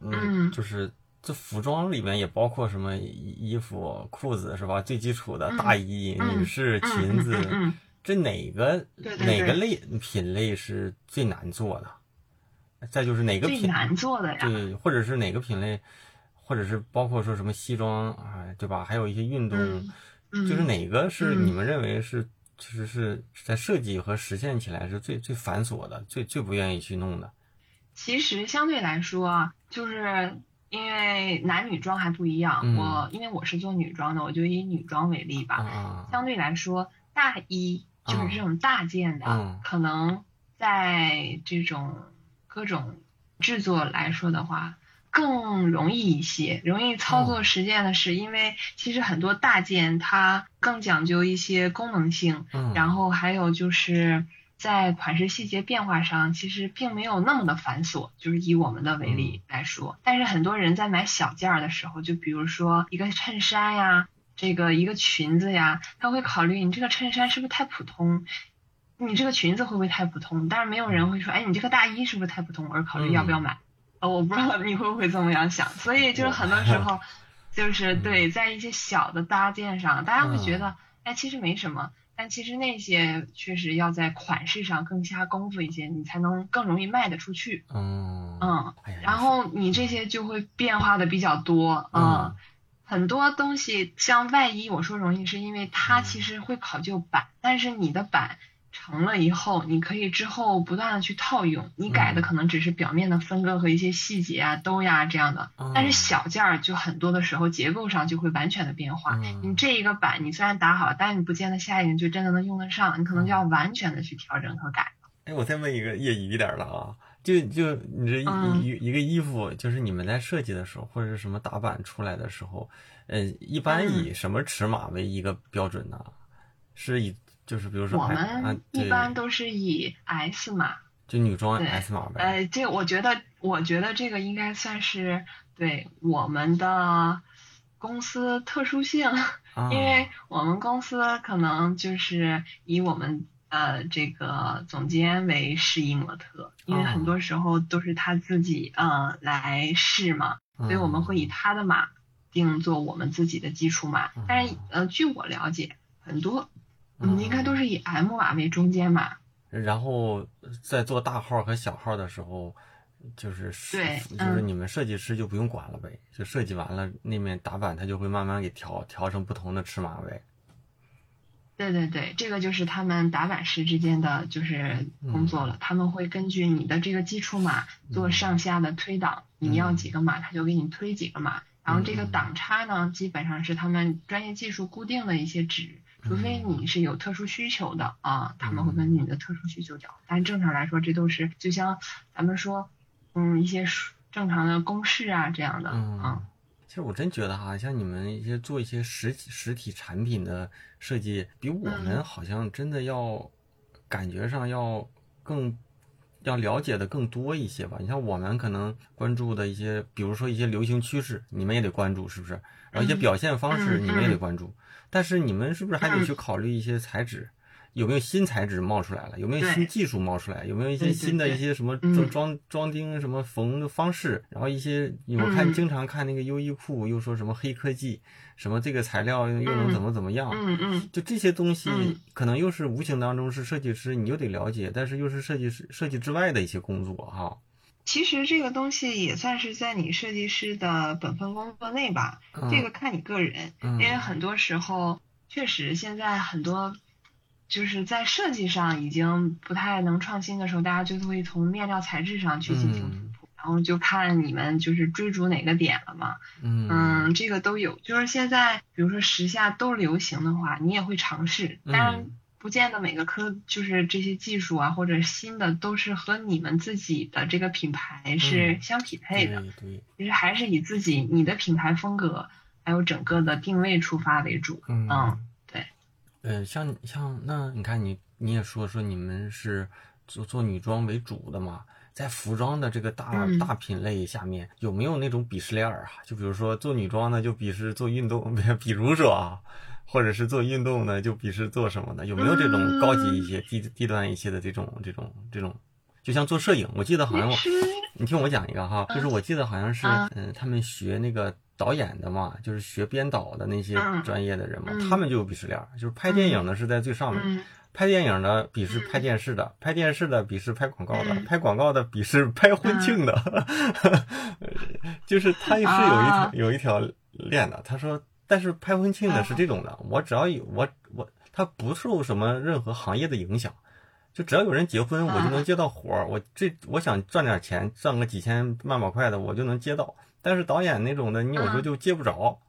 Speaker 1: 嗯，
Speaker 2: 嗯
Speaker 1: 就是这服装里面也包括什么衣衣服、裤子是吧？最基础的
Speaker 2: 嗯
Speaker 1: 大衣、
Speaker 2: 嗯
Speaker 1: 女士、
Speaker 2: 嗯
Speaker 1: 裙子，这哪个哪个类品类是最难做的？再就是哪个品
Speaker 2: 最难做的呀，
Speaker 1: 对，或者是哪个品类，或者是包括说什么西装啊，对吧？还有一些运动，就是哪个是
Speaker 2: 嗯
Speaker 1: 你们认为是其实是在设计和实现起来是最最繁琐的，最最不愿意去弄的？
Speaker 2: 其实相对来说啊，就是因为男女装还不一样。
Speaker 1: 嗯
Speaker 2: 我因为我是做女装的，我就以女装为例吧。相对来说，大衣就是这种大件的，
Speaker 1: 嗯
Speaker 2: 可能在这种各种制作来说的话。更容易一些，容易操作实践的是，因为其实很多大件它更讲究一些功能性，
Speaker 1: 嗯，
Speaker 2: 然后还有就是在款式细节变化上，其实并没有那么的繁琐。就是以我们的为例来说，但是很多人在买小件儿的时候，就比如说一个衬衫呀，这个一个裙子呀，他会考虑你这个衬衫是不是太普通。你这个裙子会不会太普通？但是没有人会说，哎，你这个大衣是不是太普通？而考虑要不要买。呃，我不知道你会不会这么样想。所以就是很多时候，就是对在一些小的搭建上，大家会觉得，哎，其实没什么。但其实那些确实要在款式上更下功夫一些，你才能更容易卖得出去。
Speaker 1: 嗯
Speaker 2: 然后你这些就会变化的比较多。
Speaker 1: 嗯
Speaker 2: 很多东西像外衣，我说容易是因为它
Speaker 1: 嗯
Speaker 2: 其实会考究版，但是你的版成了以后，你可以之后不断的去套用，你改的
Speaker 1: 嗯
Speaker 2: 可能只是表面的分割和一些细节啊、兜呀这样的，但是
Speaker 1: 嗯
Speaker 2: 小件儿就很多的时候结构上就会完全的变化。
Speaker 1: 嗯
Speaker 2: 你这一个版你虽然打好，但是你不见得下一个就真的能用得上，你可能就要完全的去调整和改。
Speaker 1: 哎，我再问一个业余一点的啊，就就你这一、
Speaker 2: 嗯
Speaker 1: 一一个衣服，就是你们在设计的时候，或者是什么打版出来的时候，呃，一般
Speaker 2: 嗯
Speaker 1: 以什么尺码为一个标准呢？是以就是比如说
Speaker 2: 我们一般都是以 S 码，
Speaker 1: 就女装
Speaker 2: 对
Speaker 1: S 码呗。
Speaker 2: 呃，这我觉得，我觉得这个应该算是对我们的公司特殊性，因为我们公司可能就是以我们呃这个总监为试衣模特，因为很多时候都是他自己呃来试嘛，所以我们会以他的码定做我们自己的基础码。但是呃，据我了解，很多嗯应该都是以 M 码为中间码。
Speaker 1: 然后在做大号和小号的时候，就是
Speaker 2: 对，
Speaker 1: 就是你们设计师就不用管了呗，就设计完了那面打板，他就会慢慢给调调成不同的尺码呗。
Speaker 2: 对对对，这个就是他们打板师之间的就是工作了，他们会根据你的这个基础码做上下的推档，你要几个码，他就给你推几个码，然后这个档差呢，基本上是他们专业技术固定的一些值。除非你是有特殊需求的啊，他们会根据你的特殊需求找。但正常来说，这都是就像咱们说，嗯，一些正常的公式啊这样的
Speaker 1: 啊。其实我真觉得哈，像你们一些做一些实实体产品的设计，比我们好像真的要感觉上要更要了解的更多一些吧。你像我们可能关注的一些，比如说一些流行趋势，你们也得关注，是不是？然后一些表现方式，你们也得关注。但是你们是不是还得去考虑一些材质，有没有新材质冒出来了？有没有新技术冒出来？有没有一些新的一些什么装装装钉什么缝的方式？然后一些我看经常看那个优衣库又说什么黑科技，什么这个材料又能怎么怎么样？
Speaker 2: 嗯嗯，
Speaker 1: 就这些东西可能又是无形当中是设计师，你又得了解，但是又是设计师设计之外的一些工作哈。
Speaker 2: 其实这个东西也算是在你设计师的本分工作内吧，这个看你个人，因为很多时候确实现在很多就是在设计上已经不太能创新的时候，大家就会从面料材质上去进行突破，然后就看你们就是追逐哪个点了嘛。嗯，这个都有，就是现在比如说时下都流行的话，你也会尝试，但。不见得每个科就是这些技术啊，或者新的都是和你们自己的这个品牌是相匹配的。
Speaker 1: 对，
Speaker 2: 其实还是以自己你的品牌风格还有整个的定位出发为主。嗯，对。
Speaker 1: 嗯，像像那你看你你也说说你们是做做女装为主的嘛，在服装的这个大大品类下面有没有那种鄙视链啊？就比如说做女装的就鄙视做运动，比如说啊。或者是做运动呢，就鄙视做什么的？有没有这种高级一些、低低端一些的这种、这种、这种？就像做摄影，我记得好像我，你听我讲一个哈，就是我记得好像是，嗯，他们学那个导演的嘛，就是学编导的那些专业的人嘛，他们就有鄙视链，就是拍电影的是在最上面，拍电影的鄙视拍电视的，拍电视的鄙视拍广告的，拍广告的鄙视拍婚庆的，就是他是有一条有一条链的，他说。但是拍婚庆的是这种的，我只要有我我他不受什么任何行业的影响，就只要有人结婚，我就能接到活儿。我这我想赚点钱，赚个几千万把块的，我就能接到。但是导演那种的，你有时候就接不着，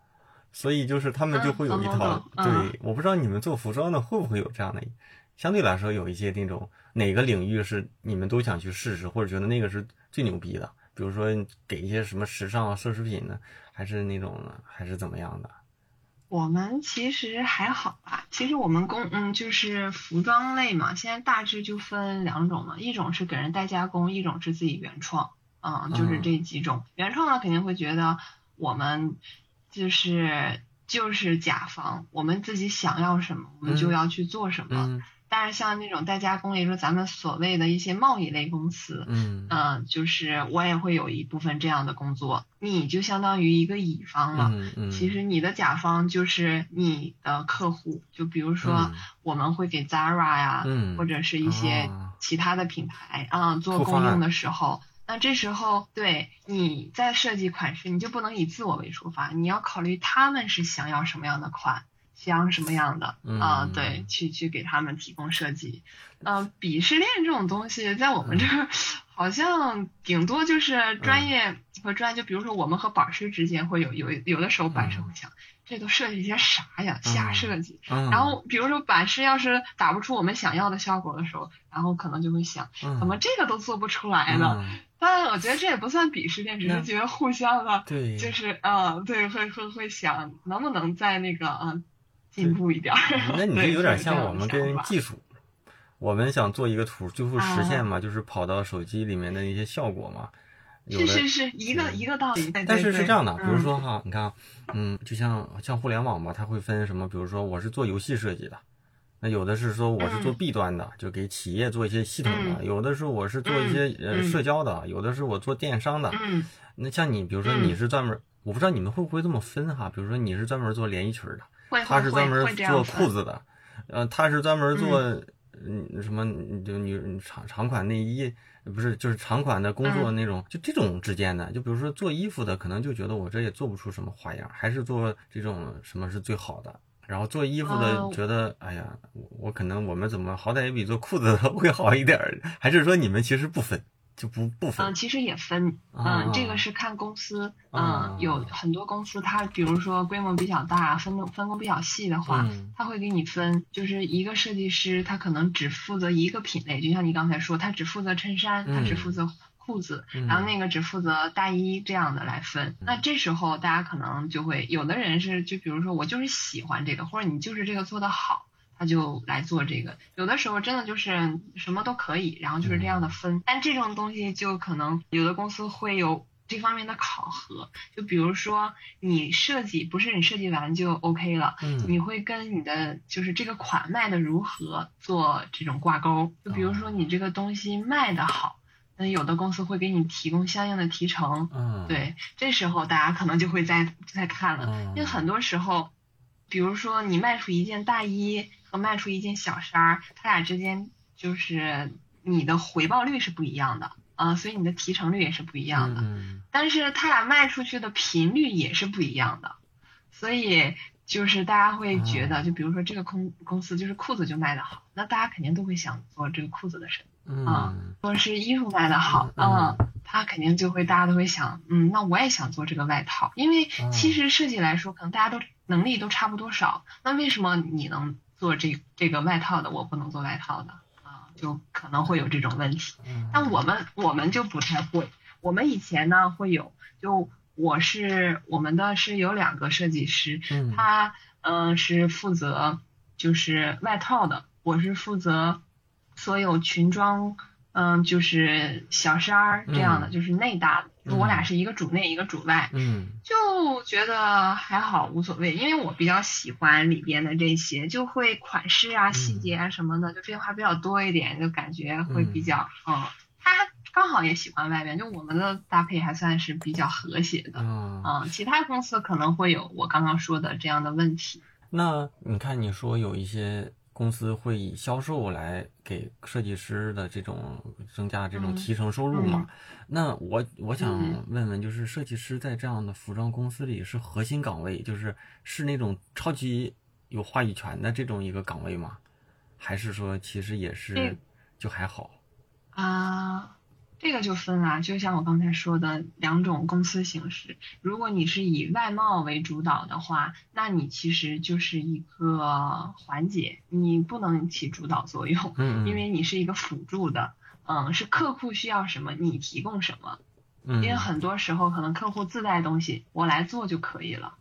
Speaker 1: 所以就是他们就会有一套。对，我不知道你们做服装的会不会有这样的，相对来说有一些那种哪个领域是你们都想去试试，或者觉得那个是最牛逼的，比如说给一些什么时尚奢侈品呢，还是那种还是怎么样的？
Speaker 2: 我们其实还好吧，其实我们工嗯就是服装类嘛，现在大致就分两种嘛，一种是给人代加工，一种是自己原创，嗯，就是这几种。原创呢肯定会觉得我们就是就是甲方，我们自己想要什么，我们就要去做什么。但是像那种代加工，也就是咱们所谓的一些贸易类公司，
Speaker 1: 嗯
Speaker 2: 嗯，就是我也会有一部分这样的工作，你就相当于一个乙方了，
Speaker 1: 嗯嗯，
Speaker 2: 其实你的甲方就是你的客户，就比如说我们会给 Zara 呀，
Speaker 1: 嗯，
Speaker 2: 或者是一些其他的品牌啊做供应的时候，那这时候对你在设计款式，你就不能以自我为出发，你要考虑他们是想要什么样的款。像什么样的啊？对，去去给他们提供设计。嗯，鄙视链这种东西，在我们这儿好像顶多就是专业和专业。就比如说，我们和板师之间会有有有的时候，板师会想，这都设计些啥呀？瞎设计。然后，比如说板师要是打不出我们想要的效果的时候，然后可能就会想，怎么这个都做不出来呢？但我觉得这也不算鄙视链，只是觉得互相的，
Speaker 1: 对，
Speaker 2: 就是嗯，对，会会会想能不能再那个嗯。进步一点，
Speaker 1: 那你这有点像我们跟技术，我们想做一个图，最后实现嘛，就是跑到手机里面的一些效果嘛。
Speaker 2: 是是是一个一个道理。
Speaker 1: 但是是这样的，比如
Speaker 2: 嗯
Speaker 1: 说哈，你看啊，嗯，就像像互联网吧，它会分什么？比如说我是做游戏设计的，那有的是说我是做
Speaker 2: 嗯
Speaker 1: B 端的，就给企业做一些系统的；
Speaker 2: 嗯
Speaker 1: 有的是我是做一些呃
Speaker 2: 嗯
Speaker 1: 社交的；有的是我做电商的。
Speaker 2: 嗯
Speaker 1: 那像你，比如说
Speaker 2: 嗯
Speaker 1: 你是专门，我不知道你们会不会这么分哈？比如说你是专门做连衣裙的，他是专门做裤子的，呃，他是专门做嗯什么就女长长款内衣，不是就是长款的工作
Speaker 2: 嗯
Speaker 1: 那种，就这种之间的，就比如说做衣服的，可能就觉得我这也做不出什么花样，还是做这种什么是最好的。然后做衣服的
Speaker 2: 哦
Speaker 1: 觉得，哎呀，我我可能我们怎么好歹也比做裤子的 会好一点儿，还是说你们其实不分，就不不分
Speaker 2: 嗯，？其实也分，
Speaker 1: 啊
Speaker 2: 嗯，这个是看公司，
Speaker 1: 啊。
Speaker 2: 嗯，有很多公司它比如说规模比较大，分工分工比较细的话，
Speaker 1: 嗯
Speaker 2: 它会给你分，就是一个设计师他可能只负责一个品类，就像你刚才说，他只负责衬衫，他只
Speaker 1: 嗯
Speaker 2: 负责裤子，
Speaker 1: 嗯
Speaker 2: 然后那个只负责大衣这样的来分。那这时候大家可能就会，有的人是就比如说我就是喜欢这个，或者你就是这个做的好。他就来做这个，有的时候真的就是什么都可以，然后就是这样的分。但这种东西就可能有的公司会有这方面的考核，就比如说你设计不是你设计完就 OK 了，
Speaker 1: 嗯
Speaker 2: 你会跟你的就是这个款卖的如何做这种挂钩。就比如说你这个东西卖的好，那有的公司会给你提供相应的提成。
Speaker 1: 嗯，
Speaker 2: 对，这时候大家可能就会再再看了，
Speaker 1: 嗯，
Speaker 2: 因为很多时候，比如说你卖出一件大衣和卖出一件小衫儿，它俩之间就是你的回报率是不一样的，啊、所以你的提成率也是不一样的。
Speaker 1: 嗯
Speaker 2: 但是它俩卖出去的频率也是不一样的，所以就是大家会觉得，
Speaker 1: 哦
Speaker 2: 就比如说这个公公司就是裤子就卖得好，那大家肯定都会想做这个裤子的生意。
Speaker 1: 嗯。
Speaker 2: 啊或者是衣服卖的好，
Speaker 1: 嗯
Speaker 2: 嗯，他肯定就会大家都会想，嗯，那我也想做这个外套，因为
Speaker 1: 嗯。
Speaker 2: 其实设计来说，可能大家都能力都差不多少，那为什么你能做这这个外套的，我不能做外套的？啊？就可能会有这种问题。
Speaker 1: 嗯。
Speaker 2: 但我们我们就不太会，我们以前呢会有，就我是我们的是有两个设计师，
Speaker 1: 嗯。
Speaker 2: 他嗯、呃是负责就是外套的，我是负责所有裙装，嗯、就是小衫儿这样的，
Speaker 1: 嗯
Speaker 2: 就是内搭我俩是一个主内一个主外，
Speaker 1: 嗯。
Speaker 2: 就觉得还好无所谓，因为我比较喜欢里边的这些，就会款式啊、细节啊什么的就变化比较多一点，就感觉会比较嗯。他刚好也喜欢外边，就我们的搭配还算是比较和谐的。
Speaker 1: 嗯
Speaker 2: 嗯，其他公司可能会有我刚刚说的这样的问题。
Speaker 1: 那你看，你说有一些公司会以销售来给设计师的这种增加这种
Speaker 2: 嗯
Speaker 1: 提成收入嘛？
Speaker 2: 嗯
Speaker 1: 那我我想
Speaker 2: 嗯
Speaker 1: 问问，就是设计师在这样的服装公司里是核心岗位，就是是那种超级有话语权的这种一个岗位吗？还是说其实也是就还好？
Speaker 2: 啊，这个就分啦，就像我刚才说的两种公司形式。如果你是以外贸为主导的话，那你其实就是一个环节，你不能起主导作用，
Speaker 1: 嗯，
Speaker 2: 因为你是一个辅助的。嗯，是客户需要什么，你提供什么。
Speaker 1: 因
Speaker 2: 因为很多时候可能客户自带东西，我来做就可以了。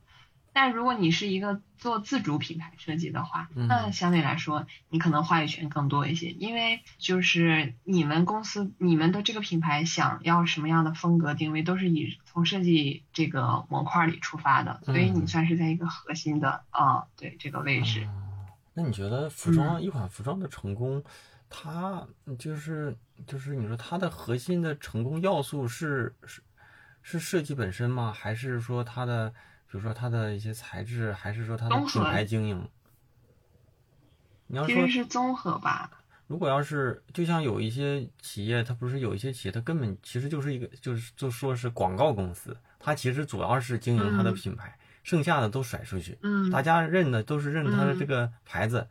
Speaker 2: 但如果你是一个做自主品牌设计的话，
Speaker 1: 嗯
Speaker 2: 那相对来说你可能话语权更多一些，因为就是你们公司、你们的这个品牌想要什么样的风格定位，都是以从设计这个模块里出发的，所以
Speaker 1: 嗯
Speaker 2: 你算是在一个核心的啊、对这个位置。
Speaker 1: 哦那你觉得服装、一款服装的成功，它就是就是你说它的核心的成功要素是是是设计本身吗？还是说它的比如说它的一些材质，还是说它的品牌经营？你要说
Speaker 2: 是综合吧，
Speaker 1: 如果要是就像有一些企业，它不是有一些企业，它根本其实就是一个就是就说是广告公司，它其实主要是经营它的
Speaker 2: 嗯。
Speaker 1: 品牌，剩下的都甩出去。
Speaker 2: 嗯。
Speaker 1: 大家认的都是认它的这
Speaker 2: 嗯。
Speaker 1: 个牌子，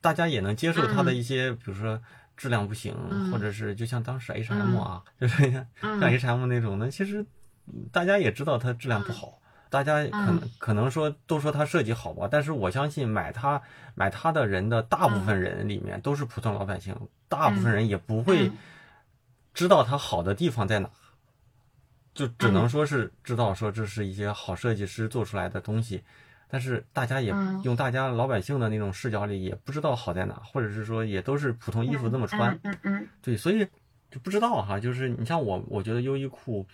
Speaker 1: 大家也能接受它的
Speaker 2: 嗯。
Speaker 1: 一些，比如说质量不行，
Speaker 2: 嗯。
Speaker 1: 或者是就像当时 H&M
Speaker 2: 嗯
Speaker 1: 啊，就是像 H&M 那种的，其实嗯大家也知道它质量不好。大家可能、
Speaker 2: 嗯。
Speaker 1: 可能说都说它设计好吧，但是我相信买它买它的人的大部分人里面都是普通老百姓，大部分人也不会
Speaker 2: 嗯。
Speaker 1: 知道它好的地方在哪，就只能
Speaker 2: 嗯。
Speaker 1: 说是知道说这是一些好设计师做出来的东西，但是大家也
Speaker 2: 嗯。
Speaker 1: 用大家老百姓的那种视角里也不知道好在哪，或者是说也都是普通衣服这么穿，
Speaker 2: 嗯嗯嗯。
Speaker 1: 对，所以就不知道哈，就是你像我，我觉得优衣库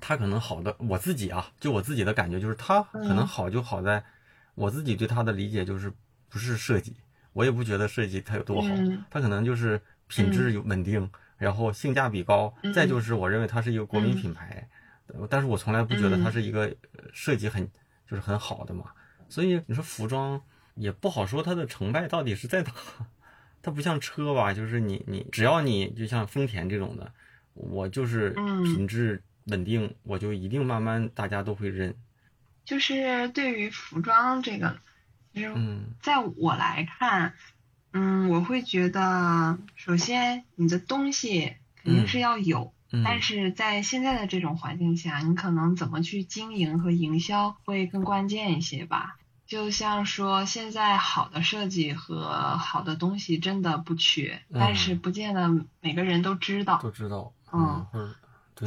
Speaker 1: 它可能好的，我自己啊，就我自己的感觉就是它可能好就好在，我自己对它的理解就是不是设计，我也不觉得设计它有多好，它可能就是品质有稳定，然后性价比高，再就是我认为它是一个国民品牌，但是我从来不觉得它是一个设计很就是很好的嘛，所以你说服装也不好说它的成败到底是在哪，它不像车吧，就是你你只要你就像丰田这种的，我就是品质。稳定，我就一定慢慢大家都会认。
Speaker 2: 就是对于服装这个，就是在我来看，嗯，我会觉得，首先你的东西肯定是要有，但是在现在的这种环境下，你可能怎么去经营和营销会更关键一些吧。就像说，现在好的设计和好的东西真的不缺，但是不见得每个人都知道。
Speaker 1: 都知道，
Speaker 2: 嗯。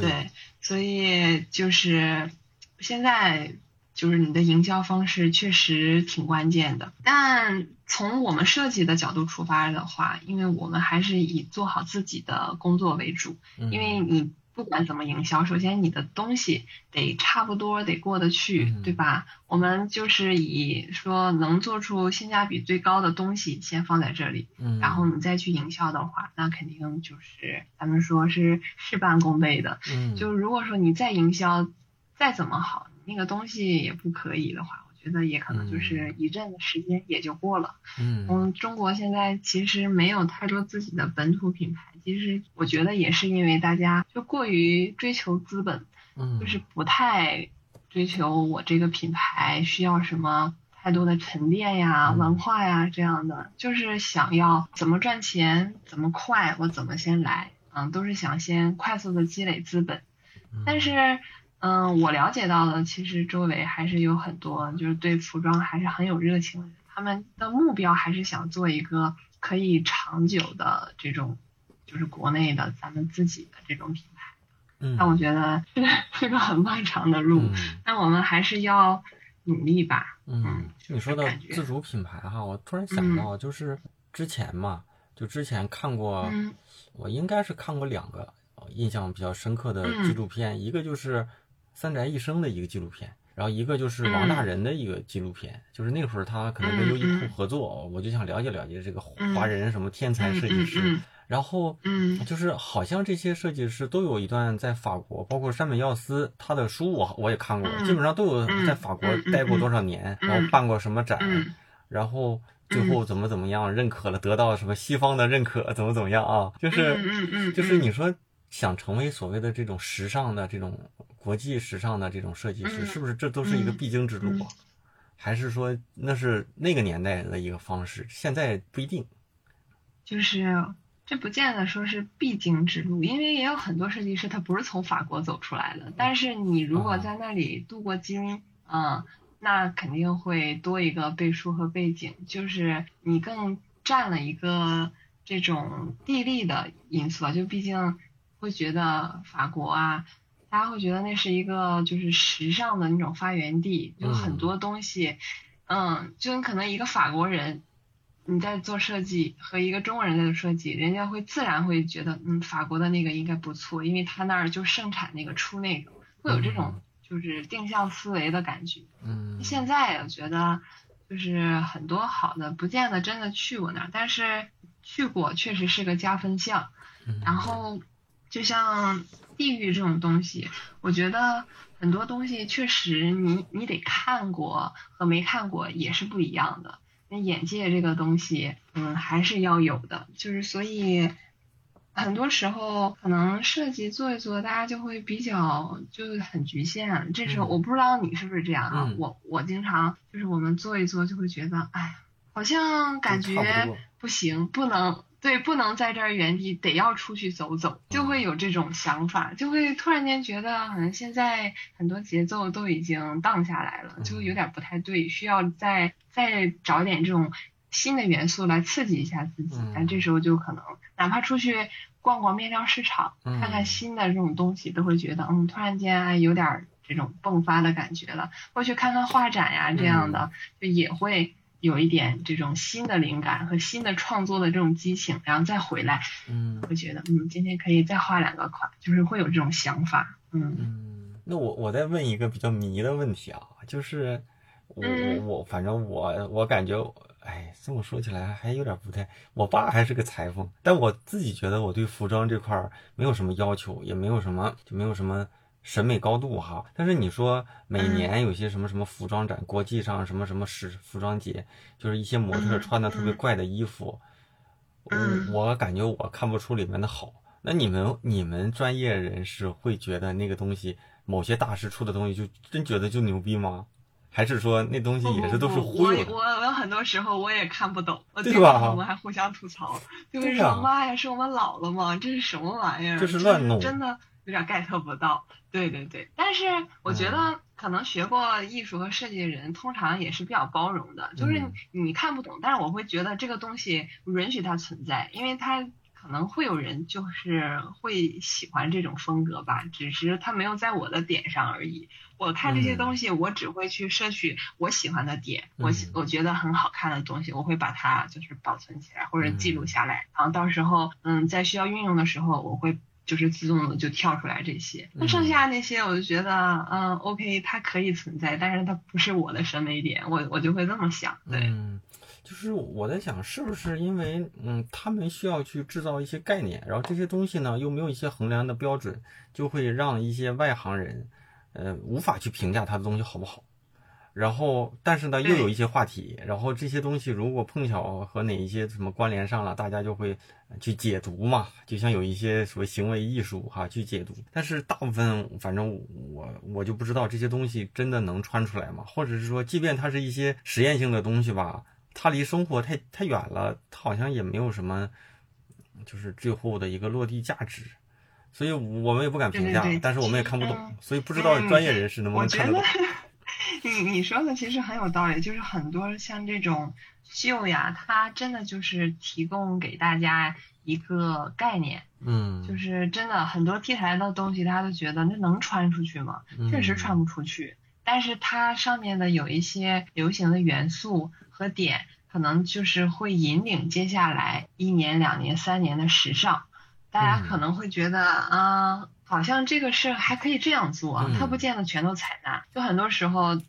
Speaker 2: 对，所以就是现在就是你的营销方式确实挺关键的。但从我们设计的角度出发的话，因为我们还是以做好自己的工作为主，因为你。不管怎么营销，首先你的东西得差不多得过得去，对吧？我们就是以说能做出性价比最高的东西先放在这里，然后你再去营销的话，那肯定就是咱们说是事半功倍的。就如果说你再营销再怎么好，那个东西也不可以的话。觉得也可能就是一阵的时间也就过了。嗯，中国现在其实没有太多自己的本土品牌。其实我觉得也是因为大家就过于追求资本，嗯，就是不太追求我这个品牌需要什么太多的沉淀呀、文化呀这样的，就是想要怎么赚钱怎么快，我怎么先来，嗯，都是想先快速的积累资本，但是。嗯，我了解到的，其实周围还是有很多，就是对服装还是很有热情的人。他们的目标还是想做一个可以长久的这种，就是国内的咱们自己的这种品牌。嗯。那我觉得是是个很漫长的路，但我们还是要努力吧。嗯。
Speaker 1: 你说的自主品牌哈，我突然想到，就是之前嘛，就之前看过，我应该是看过两个印象比较深刻的纪录片，一个就是。三宅一生的一个纪录片，然后一个就是王大仁的一个纪录片，就是那会儿他可能跟优衣库合作，我就想了解了解这个华人什么天才设计师，然后嗯。就是好像这些设计师都有一段在法国，包括山本耀司他的书我我也看过，基本上都有在法国待过多少年，然后办过什么展，然后最后怎么怎么样认可了，得到什么西方的认可，怎么怎么样啊？就是就是你说想成为所谓的这种时尚的这种。国际时尚的这种设计师，是不是这都是一个必经之路？还是说那是那个年代的一个方式？现在不一定。
Speaker 2: 就是这不见得说是必经之路，因为也有很多设计师他不是从法国走出来的。但是你如果在那里镀过金，嗯，那肯定会多一个背书和背景，就是你更占了一个这种地利的因素。就毕竟会觉得法国啊。大家会觉得那是一个就是时尚的那种发源地，就很多东西，嗯，就你可能一个法国人你在做设计和一个中国人在做设计，人家会自然会觉得，嗯，法国的那个应该不错，因为他那儿就盛产那个出那个，会有这种就是定向思维的感觉。嗯，现在我觉得就是很多好的不见得真的去过那儿，但是去过确实是个加分项。然后就像。地域这种东西，我觉得很多东西确实你你得看过和没看过也是不一样的。那眼界这个东西，嗯，还是要有的。就是所以很多时候可能设计做一做，大家就会比较就是很局限。这时候我不知道你是不是这样啊？我我经常就是我们做一做就会觉得，哎，好像感觉不行，不能。对，不能在这儿原地，得要出去走走，就会有这种想法，就会突然间觉得，好像现在很多节奏都已经荡下来了，就有点不太对，需要再再找点这种新的元素来刺激一下自己。但这时候就可能，哪怕出去逛逛面料市场，看看新的这种东西，都会觉得，嗯，突然间哎，有点这种迸发的感觉了。或去看看画展呀，这样的就也会。有一点这种新的灵感和新的创作的这种激情，然后再回来，嗯，会觉得嗯，今天可以再画两个款，就是会有这种想法，
Speaker 1: 嗯嗯，那我我再问一个比较迷的问题啊，就是我我我反正我我感觉，哎，这么说起来还有点不太。我爸还是个裁缝，但我自己觉得我对服装这块没有什么要求，也没有什么就没有什么审美高度哈。但是你说每年有些什么什么服装展，国际上什么什么时服装节，就是一些模特穿的特别怪的衣服，我我感觉我看不出里面的好。那你们你们专业人士会觉得那个东西，某些大师出的东西就真觉得就牛逼吗？还是说那东西也是都是忽悠？
Speaker 2: 我我有很多时候我也看不懂，
Speaker 1: 对吧？
Speaker 2: 我们还互相吐槽，就是说妈呀，是我们老了吗？这是什么玩意儿？
Speaker 1: 这是乱弄，
Speaker 2: 真的有点 get 不到。对对对，但是我觉得可能学过艺术和设计的人，通常也是比较包容的，就是你看不懂，但是我会觉得这个东西允许它存在，因为它。可能会有人就是会喜欢这种风格吧，只是他没有在我的点上而已。我看这些东西，我只会去摄取我喜欢的点，我我觉得很好看的东西，我会把它就是保存起来或者记录下来，然后到时候嗯在需要运用的时候，我会就是自动的就跳出来这些。那剩下那些我就觉得嗯 OK，它可以存在，但是它不是我的审美点，我我就会这么想，对。
Speaker 1: 就是我在想，是不是因为嗯，他们需要去制造一些概念，然后这些东西呢又没有一些衡量的标准，就会让一些外行人，呃，无法去评价他的东西好不好。然后，但是呢，又有一些话题，然后这些东西如果碰巧和哪一些什么关联上了，大家就会去解读嘛，就像有一些所谓行为艺术哈去解读。但是大部分，反正我我就不知道这些东西真的能穿出来吗？或者是说，即便它是一些实验性的东西吧。它离生活太太远了，它好像也没有什么，就是最后的一个落地价值，所以我们也不敢评价，但是我们也看不懂，所以不知道专业人士能不能看得懂。
Speaker 2: 你你说的其实很有道理，就是很多像这种秀呀，它真的就是提供给大家一个概念，
Speaker 1: 嗯，
Speaker 2: 就是真的很多 T 台的东西，大家都觉得那能穿出去吗？确实穿不出去。但是它上面的有一些流行的元素和点，可能就是会引领接下来一年、两年、三年的时尚。大家可能会觉得啊，好像这个事还可以这样做，它不见得全都采纳。就很多时候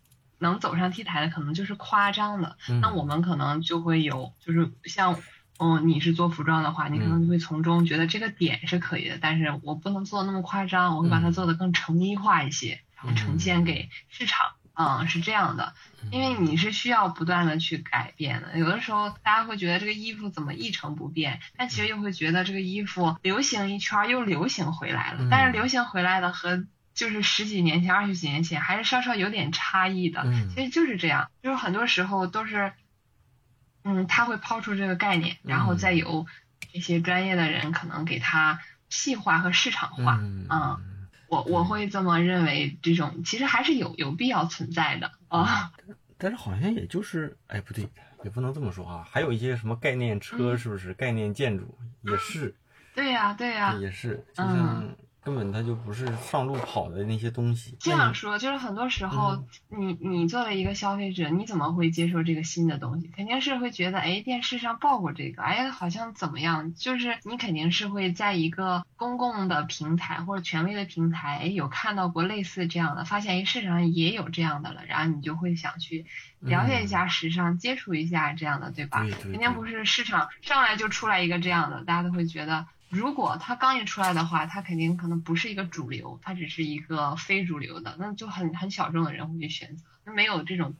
Speaker 2: 能走上 T 台的，可能就是夸张的。那我们可能就会有，就是像，嗯，你是做服装的话，你可能就会从中觉得这个点是可以的，但是我不能做那么夸张，我会把它做的更成衣化一些。然后呈现给市场，嗯，是这样的，因为你是需要不断的去改变的。有的时候大家会觉得这个衣服怎么一成不变，但其实又会觉得这个衣服流行一圈又流行回来了。但是流行回来的和就是十几年前、二十几年前还是稍稍有点差异的。其实就是这样，就是很多时候都是，嗯，他会抛出这个概念，然后再由一些专业的人可能给他细化和市场化，嗯。我我会这么认为，这种其实还是有有必要存在的啊。
Speaker 1: 但是好像也就是，哎，不对，也不能这么说啊。还有一些什么概念车，是不是概念建筑也是？
Speaker 2: 对呀，对呀，
Speaker 1: 也是，就像。根本它就不是上路跑的那些东西。
Speaker 2: 这样说，就是很多时候，你你作为一个消费者，你怎么会接受这个新的东西？肯定是会觉得，哎，电视上报过这个，哎，好像怎么样？就是你肯定是会在一个公共的平台或者权威的平台，哎，有看到过类似这样的，发现哎，市场上也有这样的了，然后你就会想去了解一下时尚，接触一下这样的，对吧？肯定不是市场上来就出来一个这样的，大家都会觉得。如果它刚一出来的话，它肯定可能不是一个主流，它只是一个非主流的，那就很很小众的人会去选择。那没有这种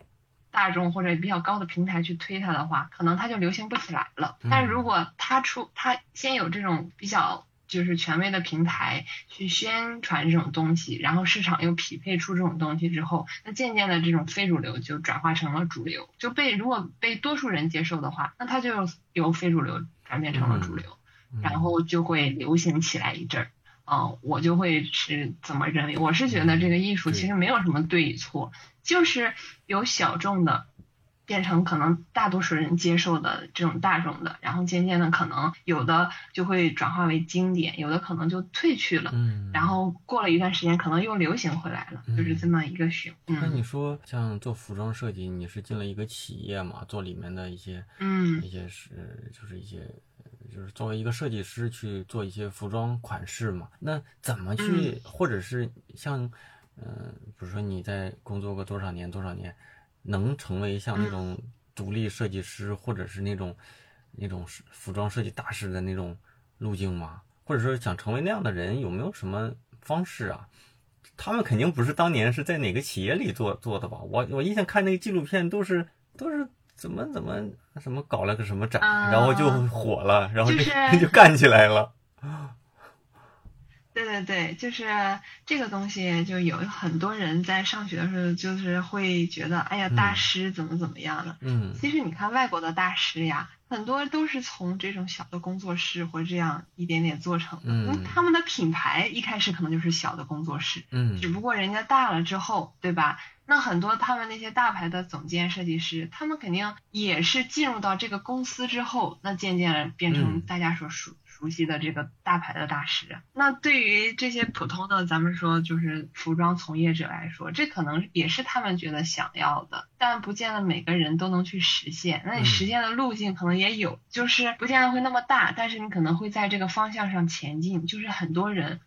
Speaker 2: 大众或者比较高的平台去推它的话，可能它就流行不起来了。但如果它出，它先有这种比较就是权威的平台去宣传这种东西，然后市场又匹配出这种东西之后，那渐渐的这种非主流就转化成了主流，就被如果被多数人接受的话，那它就由非主流转变成了主流。然后就会流行起来一阵儿，嗯，我就会是怎么认为？我是觉得这个艺术其实没有什么对与错，就是由小众的变成可能大多数人接受的这种大众的，然后渐渐的可能有的就会转化为经典，有的可能就退去了，嗯，然后过了一段时间可能又流行回来了，就是这么一个循环。
Speaker 1: 那你说像做服装设计，你是进了一个企业嘛，做里面的一些，
Speaker 2: 嗯，
Speaker 1: 一些是就是一些。就是作为一个设计师去做一些服装款式嘛，那怎么去，或者是像嗯，比如说你在工作过多少年多少年，能成为像那种独立设计师，或者是那种那种服装设计大师的那种路径吗？或者说想成为那样的人，有没有什么方式啊？他们肯定不是当年是在哪个企业里做做的吧？我我印象看那个纪录片都是都是怎么怎么什么搞了个什么展，然后就火了，然后就就 干起来了。
Speaker 2: 对对对，就是这个东西，就有很多人在上学的时候，就是会觉得，哎呀，大师怎么怎么样的。
Speaker 1: 嗯。
Speaker 2: 其实你看外国的大师呀，很多都是从这种小的工作室或者这样一点点做成的。嗯。他们的品牌一开始可能就是小的工作室。
Speaker 1: 嗯。
Speaker 2: 只不过人家大了之后，对吧？那很多他们那些大牌的总监设计师，他们肯定也是进入到这个公司之后，那渐渐变成大家所熟。熟悉的这个大牌的大师，那对于这些普通的咱们说就是服装从业者来说，这可能也是他们觉得想要的，但不见得每个人都能去实现。那你实现的路径可能也有，就是不见得会那么大，但是你可能会在这个方向上前进。就是很多人。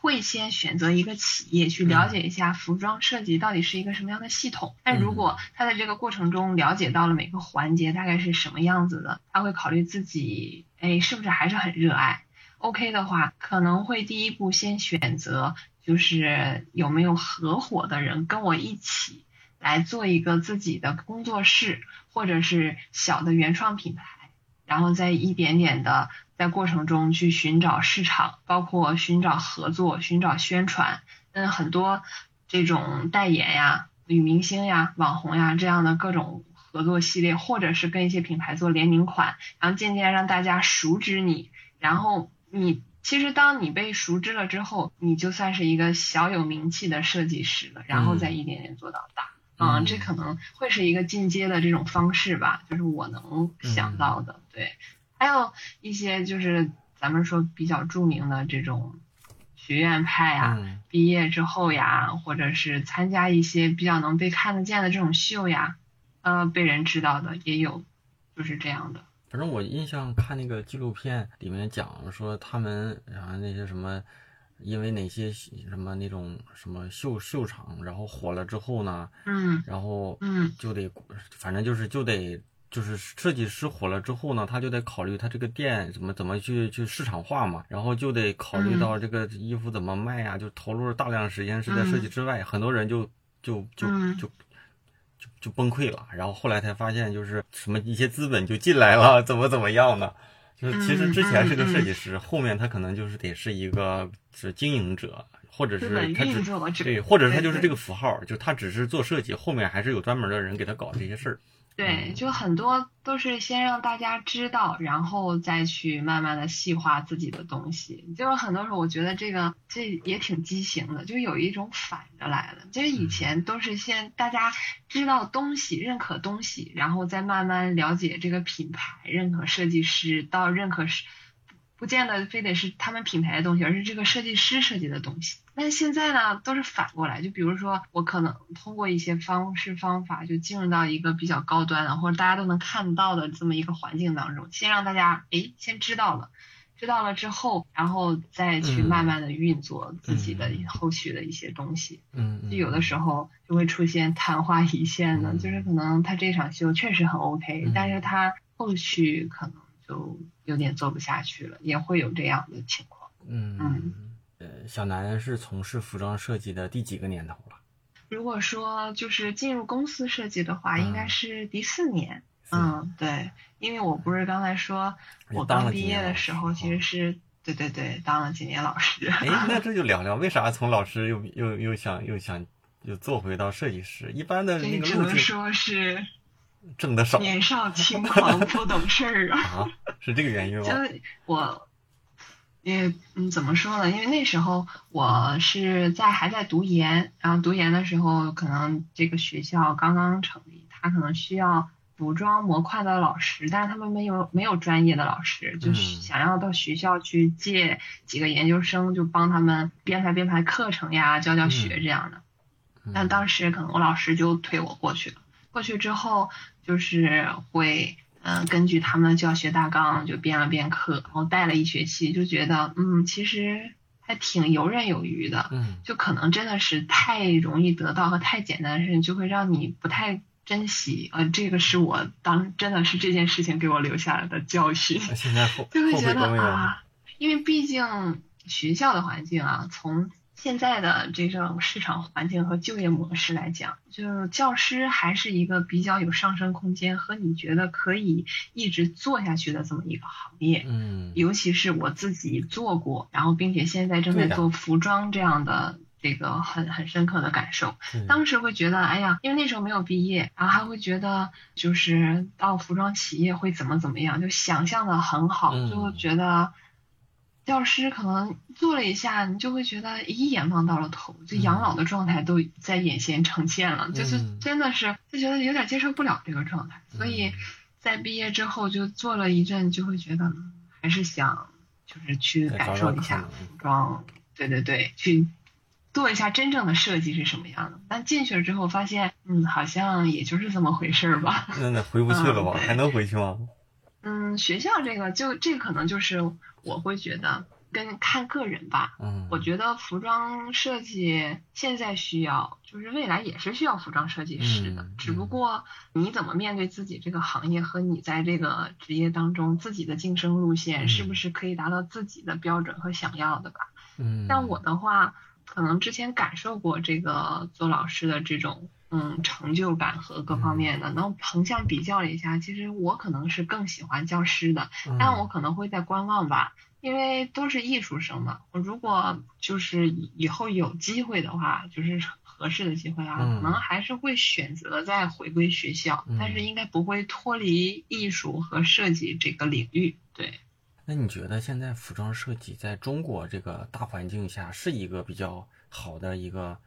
Speaker 2: 会先选择一个企业去了解一下服装设计到底是一个什么样的系统，但如果他在这个过程中了解到了每个环节大概是什么样子的，他会考虑自己哎是不是还是很热爱。OK 的话，可能会第一步先选择就是有没有合伙的人跟我一起来做一个自己的工作室或者是小的原创品牌，然后再一点点的。在过程中去寻找市场，包括寻找合作、寻找宣传，嗯，很多这种代言呀、女明星呀、网红呀这样的各种合作系列，或者是跟一些品牌做联名款，然后渐渐让大家熟知你，然后你其实当你被熟知了之后，你就算是一个小有名气的设计师了，然后再一点点做到大，嗯，这可能会是一个进阶的这种方式吧，就是我能想到的，对。还有一些就是咱们说比较著名的这种学院派啊，毕业之后呀，或者是参加一些比较能被看得见的这种秀呀，呃，被人知道的也有，就是这样的。
Speaker 1: 反正我印象看那个纪录片里面讲说他们然后那些什么，因为哪些什么那种什么秀秀场，然后火了之后呢，
Speaker 2: 嗯，
Speaker 1: 然后
Speaker 2: 嗯
Speaker 1: 就得反正就是就得。就是设计师火了之后呢，他就得考虑他这个店怎么怎么去去市场化嘛，然后就得考虑到这个衣服怎么卖呀，就投入了大量时间是在设计之外，很多人就就就就就就崩溃了，然后后来才发现就是什么一些资本就进来了，怎么怎么样呢？就是其实之前是个设计师，后面他可能就是得是一个是经营者，或者是他只对，或者他就是这个符号，就他只是做设计，后面还是有专门的人给他搞这些事儿。
Speaker 2: 对，就很多都是先让大家知道，然后再去慢慢的细化自己的东西。就是很多时候，我觉得这个这也挺畸形的，就有一种反着来的。就是以前都是先大家知道东西、认可东西，然后再慢慢了解这个品牌、认可设计师，到认可是。不见得非得是他们品牌的东西，而是这个设计师设计的东西。但现在呢，都是反过来。就比如说，我可能通过一些方式方法，就进入到一个比较高端的，或者大家都能看到的这么一个环境当中，先让大家诶先知道了，知道了之后，然后再去慢慢的运作自己的后续的一些东西。
Speaker 1: 嗯，
Speaker 2: 就有的时候就会出现昙花一现的，就是可能他这场秀确实很 OK，但是他后续可能就。有点做不下去了，也会有这样的情况。
Speaker 1: 嗯嗯，呃，小南是从事服装设计的第几个年头了？
Speaker 2: 如果说就是进入公司设计的话，应该是第四年。嗯，对，因为我不是刚才说我刚毕业的时候，其实是对对对，当了几年老师。
Speaker 1: 哎，那这就 聊聊为啥从老师又又又想又想又做回到设计师？一般的那个
Speaker 2: 只能说是。
Speaker 1: 挣的少，
Speaker 2: 年少轻狂 不懂事儿
Speaker 1: 啊，是这个原因吗？
Speaker 2: 就我，也嗯，怎么说呢？因为那时候我是在还在读研，然后读研的时候，可能这个学校刚刚成立，他可能需要服装模块的老师，但是他们没有没有专业的老师，就是想要到学校去借几个研究生，就帮他们编排编排课程呀，教教学这样的。但当时可能我老师就推我过去了。过去之后，就是会嗯，根据他们的教学大纲就编了编课，然后带了一学期，就觉得嗯，其实还挺游刃有余的。
Speaker 1: 嗯
Speaker 2: 就可能真的是太容易得到和太简单的事情，就会让你不太珍惜。呃，这个是我当真的是这件事情给我留下来的教训。
Speaker 1: 现在后
Speaker 2: 就会觉得？啊，因为毕竟学校的环境啊，从现在的这种市场环境和就业模式来讲，就教师还是一个比较有上升空间和你觉得可以一直做下去的这么一个行业。
Speaker 1: 嗯
Speaker 2: 尤其是我自己做过，然后并且现在正在做服装这样的这个很很深刻的感受。当时会觉得，哎呀，因为那时候没有毕业，然后还会觉得就是到服装企业会怎么怎么样，就想象的很好，
Speaker 1: 嗯
Speaker 2: 就会觉得教师可能做了一下，你就会觉得一眼望到了头，就养老的状态都在眼前呈现了，就是
Speaker 1: 嗯
Speaker 2: 真的是就觉得有点接受不了这个状态，所以
Speaker 1: 嗯
Speaker 2: 在毕业之后就做了一阵，就会觉得嗯还是想就是去感受一下服装，对对对，去做一下真正的设计是什么样的。但进去了之后发现，嗯，好像也就是这么回事儿吧。
Speaker 1: 那那回不去了吧？
Speaker 2: 嗯
Speaker 1: 还能回去吗？
Speaker 2: 嗯，学校这个就这可能就是我会觉得跟看个人吧。
Speaker 1: 嗯，
Speaker 2: 我觉得服装设计现在需要，就是未来也是需要服装设计师的，
Speaker 1: 嗯
Speaker 2: 只不过你怎么面对自己这个行业和你在这个职业当中自己的晋升路线，
Speaker 1: 嗯
Speaker 2: 是不是可以达到自己的标准和想要的吧？
Speaker 1: 嗯，
Speaker 2: 像我的话，可能之前感受过这个做老师的这种嗯成就感和各方面的，然后横向比较了一下，其实我可能是更喜欢教师的，
Speaker 1: 嗯，
Speaker 2: 但我可能会在观望吧，因为都是艺术生嘛。我如果就是以以后有机会的话，就是合适的机会啊，
Speaker 1: 嗯
Speaker 2: 可能还是会选择再回归学校，
Speaker 1: 嗯
Speaker 2: 但是应该不会脱离艺术和设计这个领域。对，
Speaker 1: 那你觉得现在服装设计在中国这个大环境下是一个比较好的一个，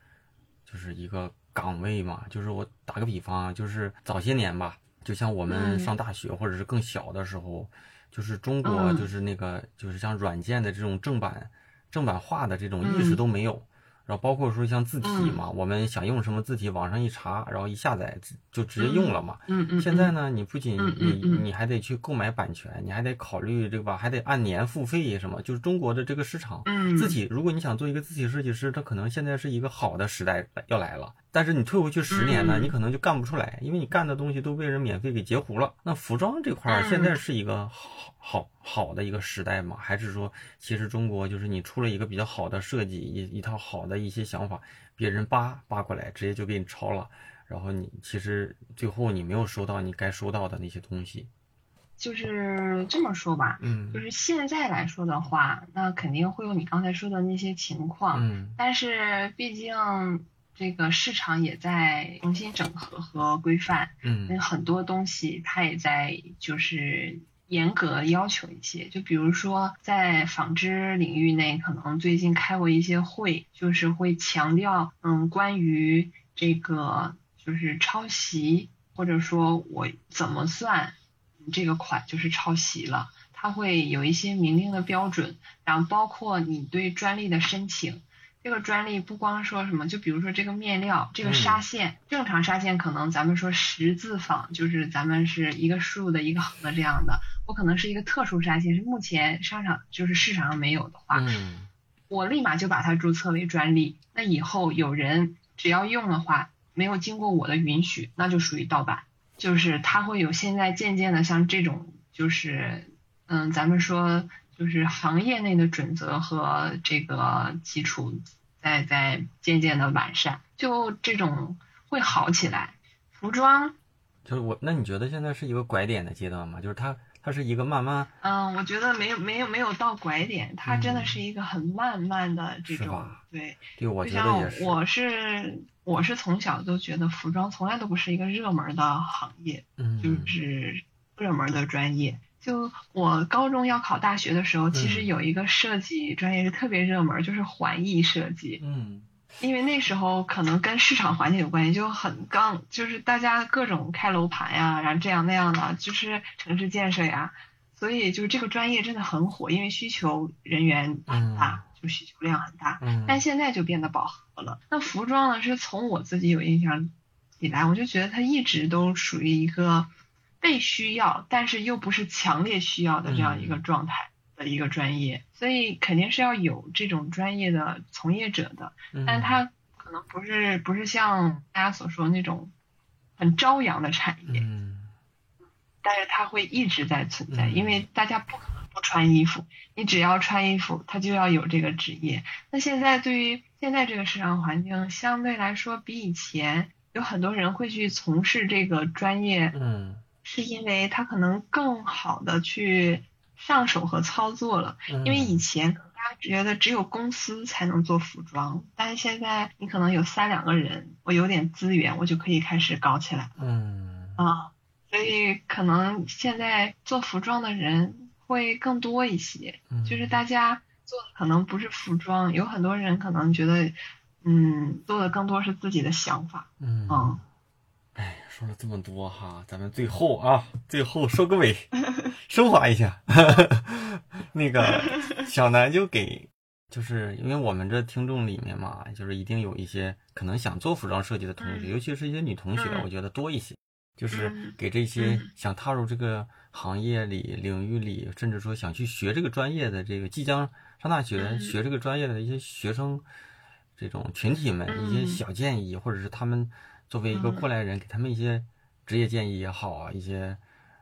Speaker 1: 就是一个岗位嘛？就是我打个比方啊，就是早些年吧，就像我们
Speaker 2: 嗯
Speaker 1: 上大学或者是更小的时候，就是中国
Speaker 2: 嗯
Speaker 1: 就是那个就是像软件的这种正版正版化的这种意识
Speaker 2: 嗯
Speaker 1: 都没有。然后包括说像字体
Speaker 2: 嗯
Speaker 1: 嘛，我们想用什么字体，网上一查，然后一下载就直接用了嘛。
Speaker 2: 嗯嗯，嗯
Speaker 1: 现在呢，你不仅
Speaker 2: 嗯
Speaker 1: 你你还得去购买版权，你还得考虑这个吧，还得按年付费什么。就是中国的这个市场，
Speaker 2: 嗯
Speaker 1: 字体，如果你想做一个字体设计师，它可能现在是一个好的时代要来了。但是你退回去十年呢，
Speaker 2: 嗯
Speaker 1: 你可能就干不出来，因为你干的东西都被人免费给截胡了。那服装这块儿
Speaker 2: 嗯
Speaker 1: 现在是一个好好好的一个时代吗？还是说，其实中国就是你出了一个比较好的设计，一一套好的一些想法，别人扒扒过来，直接就给你抄了。然后你其实最后你没有收到你该收到的那些东西，
Speaker 2: 就是这么说吧，
Speaker 1: 嗯
Speaker 2: 就是现在来说的话，那肯定会有你刚才说的那些情况，
Speaker 1: 嗯
Speaker 2: 但是毕竟这个市场也在重新整合和规范，
Speaker 1: 嗯
Speaker 2: 很多东西它也在就是严格要求一些，就比如说在纺织领域内，可能最近开过一些会，就是会强调，嗯，关于这个就是抄袭，或者说我怎么算这个款就是抄袭了，它会有一些明令的标准，然后包括你对专利的申请。这个专利不光说什么，就比如说这个面料，这个纱线，正常纱线可能咱们说十字纺，就是咱们是一个竖的，一个横的这样的。我可能是一个特殊纱线，是目前商场就是市场上没有的话，
Speaker 1: 嗯
Speaker 2: 我立马就把它注册为专利。那以后有人只要用的话，没有经过我的允许，那就属于盗版。就是它会有现在渐渐的像这种，就是嗯，咱们说就是行业内的准则和这个基础在在渐渐的完善，就这种会好起来。服装，
Speaker 1: 就是我，那你觉得现在是一个拐点的阶段吗？就是它它是一个慢慢
Speaker 2: 嗯，我觉得没有没有没有到拐点，它真的
Speaker 1: 嗯
Speaker 2: 是一个很慢慢的这种对。
Speaker 1: 对，我
Speaker 2: 就
Speaker 1: 觉得也是。
Speaker 2: 像我是我是从小都觉得服装从来都不是一个热门的行业，
Speaker 1: 嗯，
Speaker 2: 就是热门的专业。就我高中要考大学的时候，其实
Speaker 1: 嗯
Speaker 2: 有一个设计专业是特别热门，就是环艺设计。
Speaker 1: 嗯
Speaker 2: 因为那时候可能跟市场环境有关系，就很刚，就是大家各种开楼盘呀，然后这样那样的，就是城市建设呀，所以就是这个专业真的很火，因为需求人员很大，就需求量很大。
Speaker 1: 嗯，
Speaker 2: 但现在就变得饱和了。那服装呢，是从我自己有印象以来，我就觉得它一直都属于一个被需要，但是又不是强烈需要的这样一个状态的一个专业，所以肯定是要有这种专业的从业者的，但他可能不是不是像大家所说那种很朝阳的产业，
Speaker 1: 嗯，
Speaker 2: 但是它会一直在存在，因为大家不可能不穿衣服，你只要穿衣服，他就要有这个职业。那现在对于现在这个市场环境，相对来说比以前有很多人会去从事这个专业，
Speaker 1: 嗯。
Speaker 2: 是因为他可能更好的去上手和操作了，因为以前大家觉得只有公司才能做服装，但是现在你可能有三两个人，我有点资源，我就可以开始搞起来了。
Speaker 1: 嗯
Speaker 2: 啊，所以可能现在做服装的人会更多一些，就是大家做的可能不是服装，有很多人可能觉得，嗯，做的更多是自己的想法。
Speaker 1: 嗯。哎，说了这么多哈，咱们最后啊，最后收个尾，升华一下。那个小南就给，就是因为我们这听众里面嘛，就是一定有一些可能想做服装设计的同学，尤其是一些女同学，我觉得多一些。就是给这些想踏入这个行业里、领域里，甚至说想去学这个专业的这个即将上大学学这个专业的一些学生，这种群体们一些小建议，或者是他们。作为一个过来人，给他们一些职业建议也好啊，一些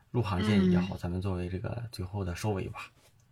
Speaker 1: 入行建议也好，咱们作为这个最后的收尾吧。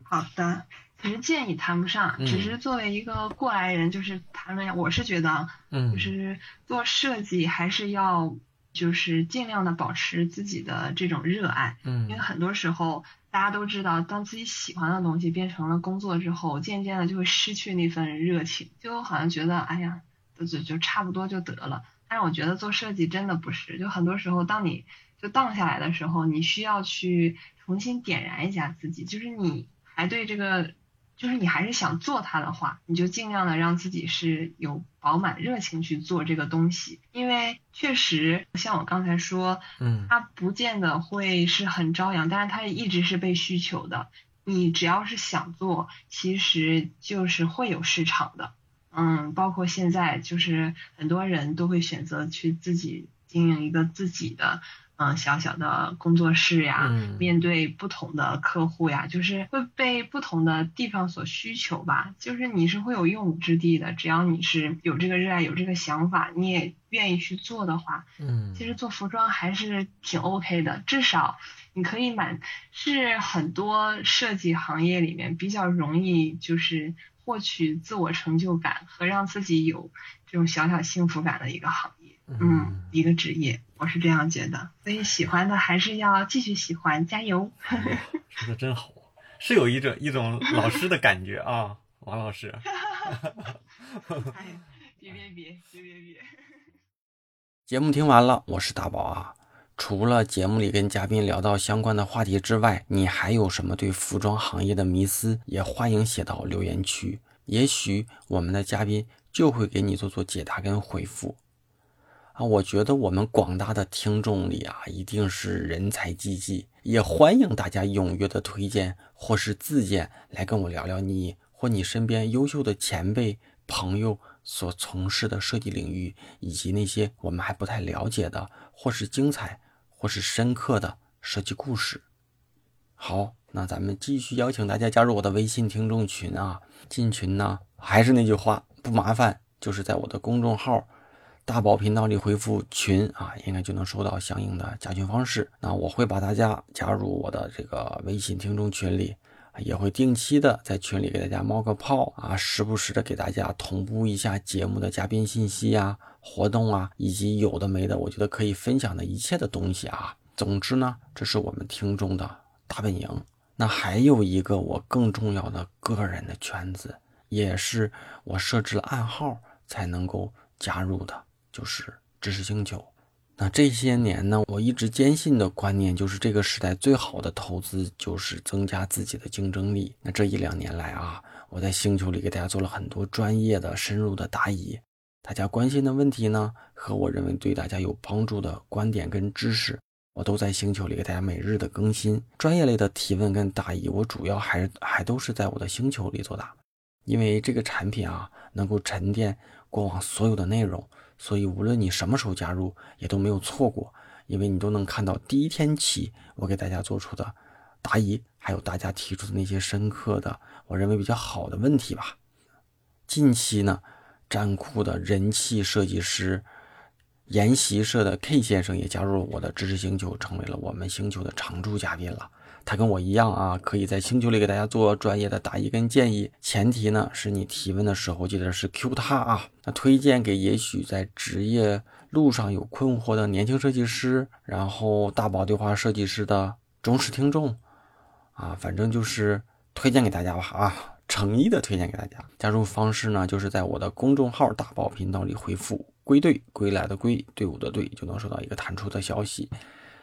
Speaker 2: 好的，其实建议谈不上，只是作为一个过来人，就是谈论一下。我是觉得，嗯，就是做设计还是要就是尽量的保持自己的这种热爱，嗯，因为很多时候大家都知道，当自己喜欢的东西变成了工作之后，渐渐的就会失去那份热情，就好像觉得，哎呀，就就就差不多就得了。但是我觉得做设计真的不是，就很多时候，当你就荡下来的时候，你需要去重新点燃一下自己。就是你还对这个，就是你还是想做它的话，你就尽量的让自己是有饱满热情去做这个东西。因为确实像我刚才说，
Speaker 1: 嗯，
Speaker 2: 它不见得会是很朝阳，但是它一直是被需求的。你只要是想做，其实就是会有市场的。嗯，包括现在就是很多人都会选择去自己经营一个自己的嗯小小的工作室呀，面对不同的客户呀，就是会被不同的地方所需求吧。就是你是会有用武之地的，只要你是有这个热爱、有这个想法，你也愿意去做的话，
Speaker 1: 嗯，
Speaker 2: 其实做服装还是挺 OK 的，至少你可以满是很多设计行业里面比较容易就是。获取自我成就感和让自己有这种小小幸福感的一个行业，嗯，一个职业，我是这样觉得。所以喜欢的还是要继续喜欢，加油。
Speaker 1: 说的真好，是有一种一种老师的感觉啊，王老师。
Speaker 2: 哎别别别别别别。
Speaker 1: 节目听完了，我是大宝啊。除了节目里跟嘉宾聊到相关的话题之外，你还有什么对服装行业的迷思？也欢迎写到留言区，也许我们的嘉宾就会给你做做解答跟回复。啊，我觉得我们广大的听众里啊，一定是人才济济，也欢迎大家踊跃的推荐或是自荐来跟我聊聊你或你身边优秀的前辈朋友所从事的设计领域，以及那些我们还不太了解的或是精彩。或是深刻的设计故事。好，那咱们继续邀请大家加入我的微信听众群啊！进群呢，还是那句话，不麻烦，就是在我的公众号“大宝频道”里回复“群”啊，应该就能收到相应的加群方式。那我会把大家加入我的这个微信听众群里，也会定期的在群里给大家冒个泡啊，时不时的给大家同步一下节目的嘉宾信息呀。活动啊，以及有的没的，我觉得可以分享的一切的东西啊。总之呢，这是我们听众的大本营。那还有一个我更重要的个人的圈子，也是我设置了暗号才能够加入的，就是知识星球。那这些年呢，我一直坚信的观念就是，这个时代最好的投资就是增加自己的竞争力。那这一两年来啊，我在星球里给大家做了很多专业的、深入的答疑。大家关心的问题呢，和我认为对大家有帮助的观点跟知识，我都在星球里给大家每日的更新。专业类的提问跟答疑，我主要还是还都是在我的星球里作答，因为这个产品啊，能够沉淀过往所有的内容，所以无论你什么时候加入，也都没有错过，因为你都能看到第一天起我给大家做出的答疑，还有大家提出的那些深刻的，我认为比较好的问题吧。近期呢，站酷的人气设计师研习社的 K 先生也加入了我的知识星球，成为了我们星球的常驻嘉宾了。他跟我一样啊，可以在星球里给大家做专业的答疑跟建议。前提呢是你提问的时候记得是 Q 他啊。那推荐给也许在职业路上有困惑的年轻设计师，然后大宝对话设计师的忠实听众啊，反正就是推荐给大家吧啊，诚意的推荐给大家。加入方式呢，就是在我的公众号大宝频道里回复“归队”，归来的归，队伍的队，就能收到一个弹出的消息。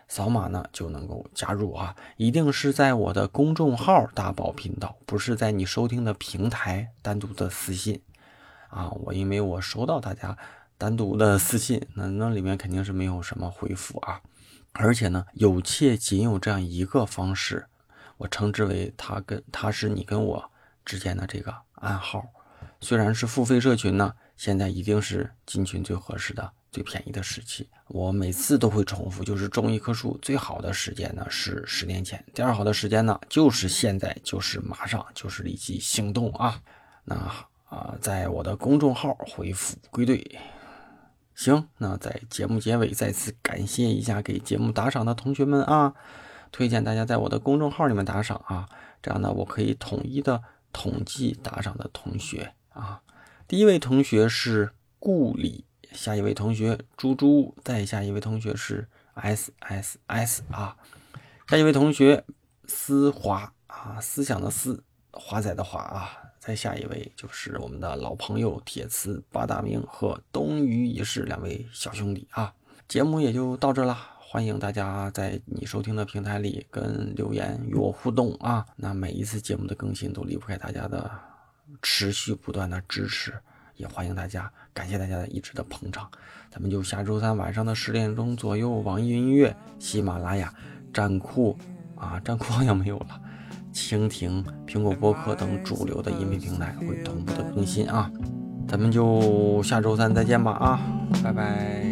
Speaker 1: 扫码呢就能够加入啊，一定是在我的公众号大宝频道，不是在你收听的平台单独的私信啊。我因为我收到大家单独的私信，那那里面肯定是没有什么回复啊。而且呢，有且仅有这样一个方式，我称之为他跟他是你跟我之间的这个暗号。虽然是付费社群呢，现在一定是进群最合适的。最便宜的时期，我每次都会重复，就是种一棵树最好的时间呢是十年前，第二好的时间呢就是现在，就是马上，就是立即行动啊！那啊，在我的公众号回复归队。行，那在节目结尾再次感谢一下给节目打赏的同学们啊，推荐大家在我的公众号里面打赏啊，这样呢我可以统一的统计打赏的同学啊。第一位同学是顾里。下一位同学猪猪，再下一位同学是 S S S 啊，下一位同学思华啊，思想的思，华仔的华啊，再下一位就是我们的老朋友铁瓷八大名和东隅一世两位小兄弟啊。节目也就到这了，欢迎大家在你收听的平台里跟留言与我互动啊。那每一次节目的更新都离不开大家的持续不断的支持。也欢迎大家，感谢大家的一直的捧场，咱们就下周三晚上的十点钟左右，网易云音乐、喜马拉雅、站酷啊，站酷好像没有了，蜻蜓、苹果播客等主流的音频平台会同步的更新啊，咱们就下周三再见吧啊，拜拜。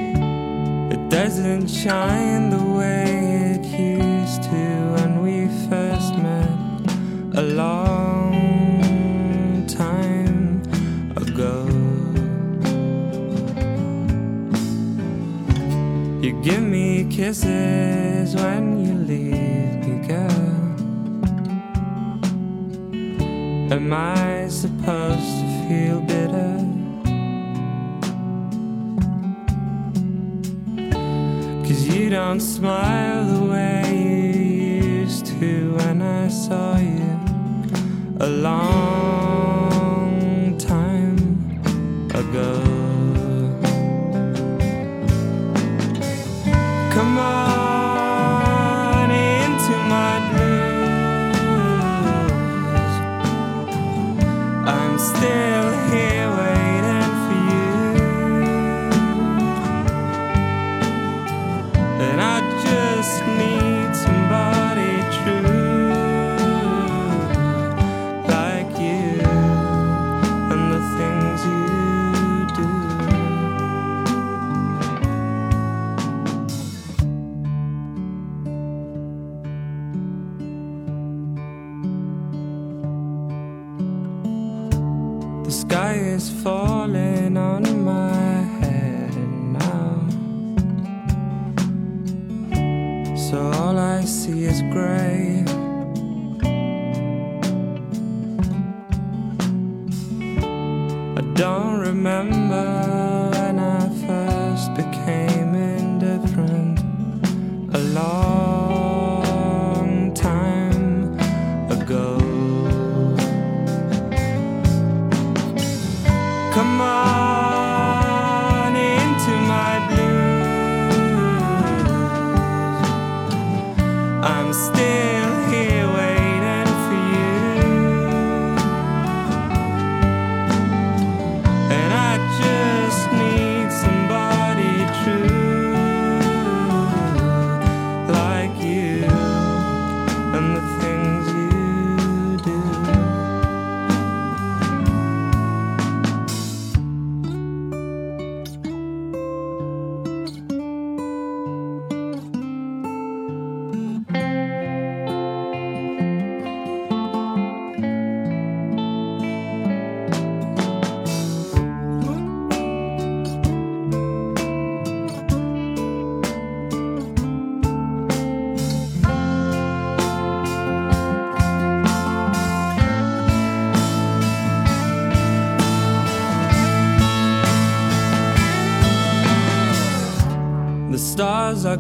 Speaker 1: You kisses when you leave me, girl. Am I supposed to feel bitter? Cause you don't smile the way you used to when I saw you a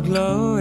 Speaker 3: glow.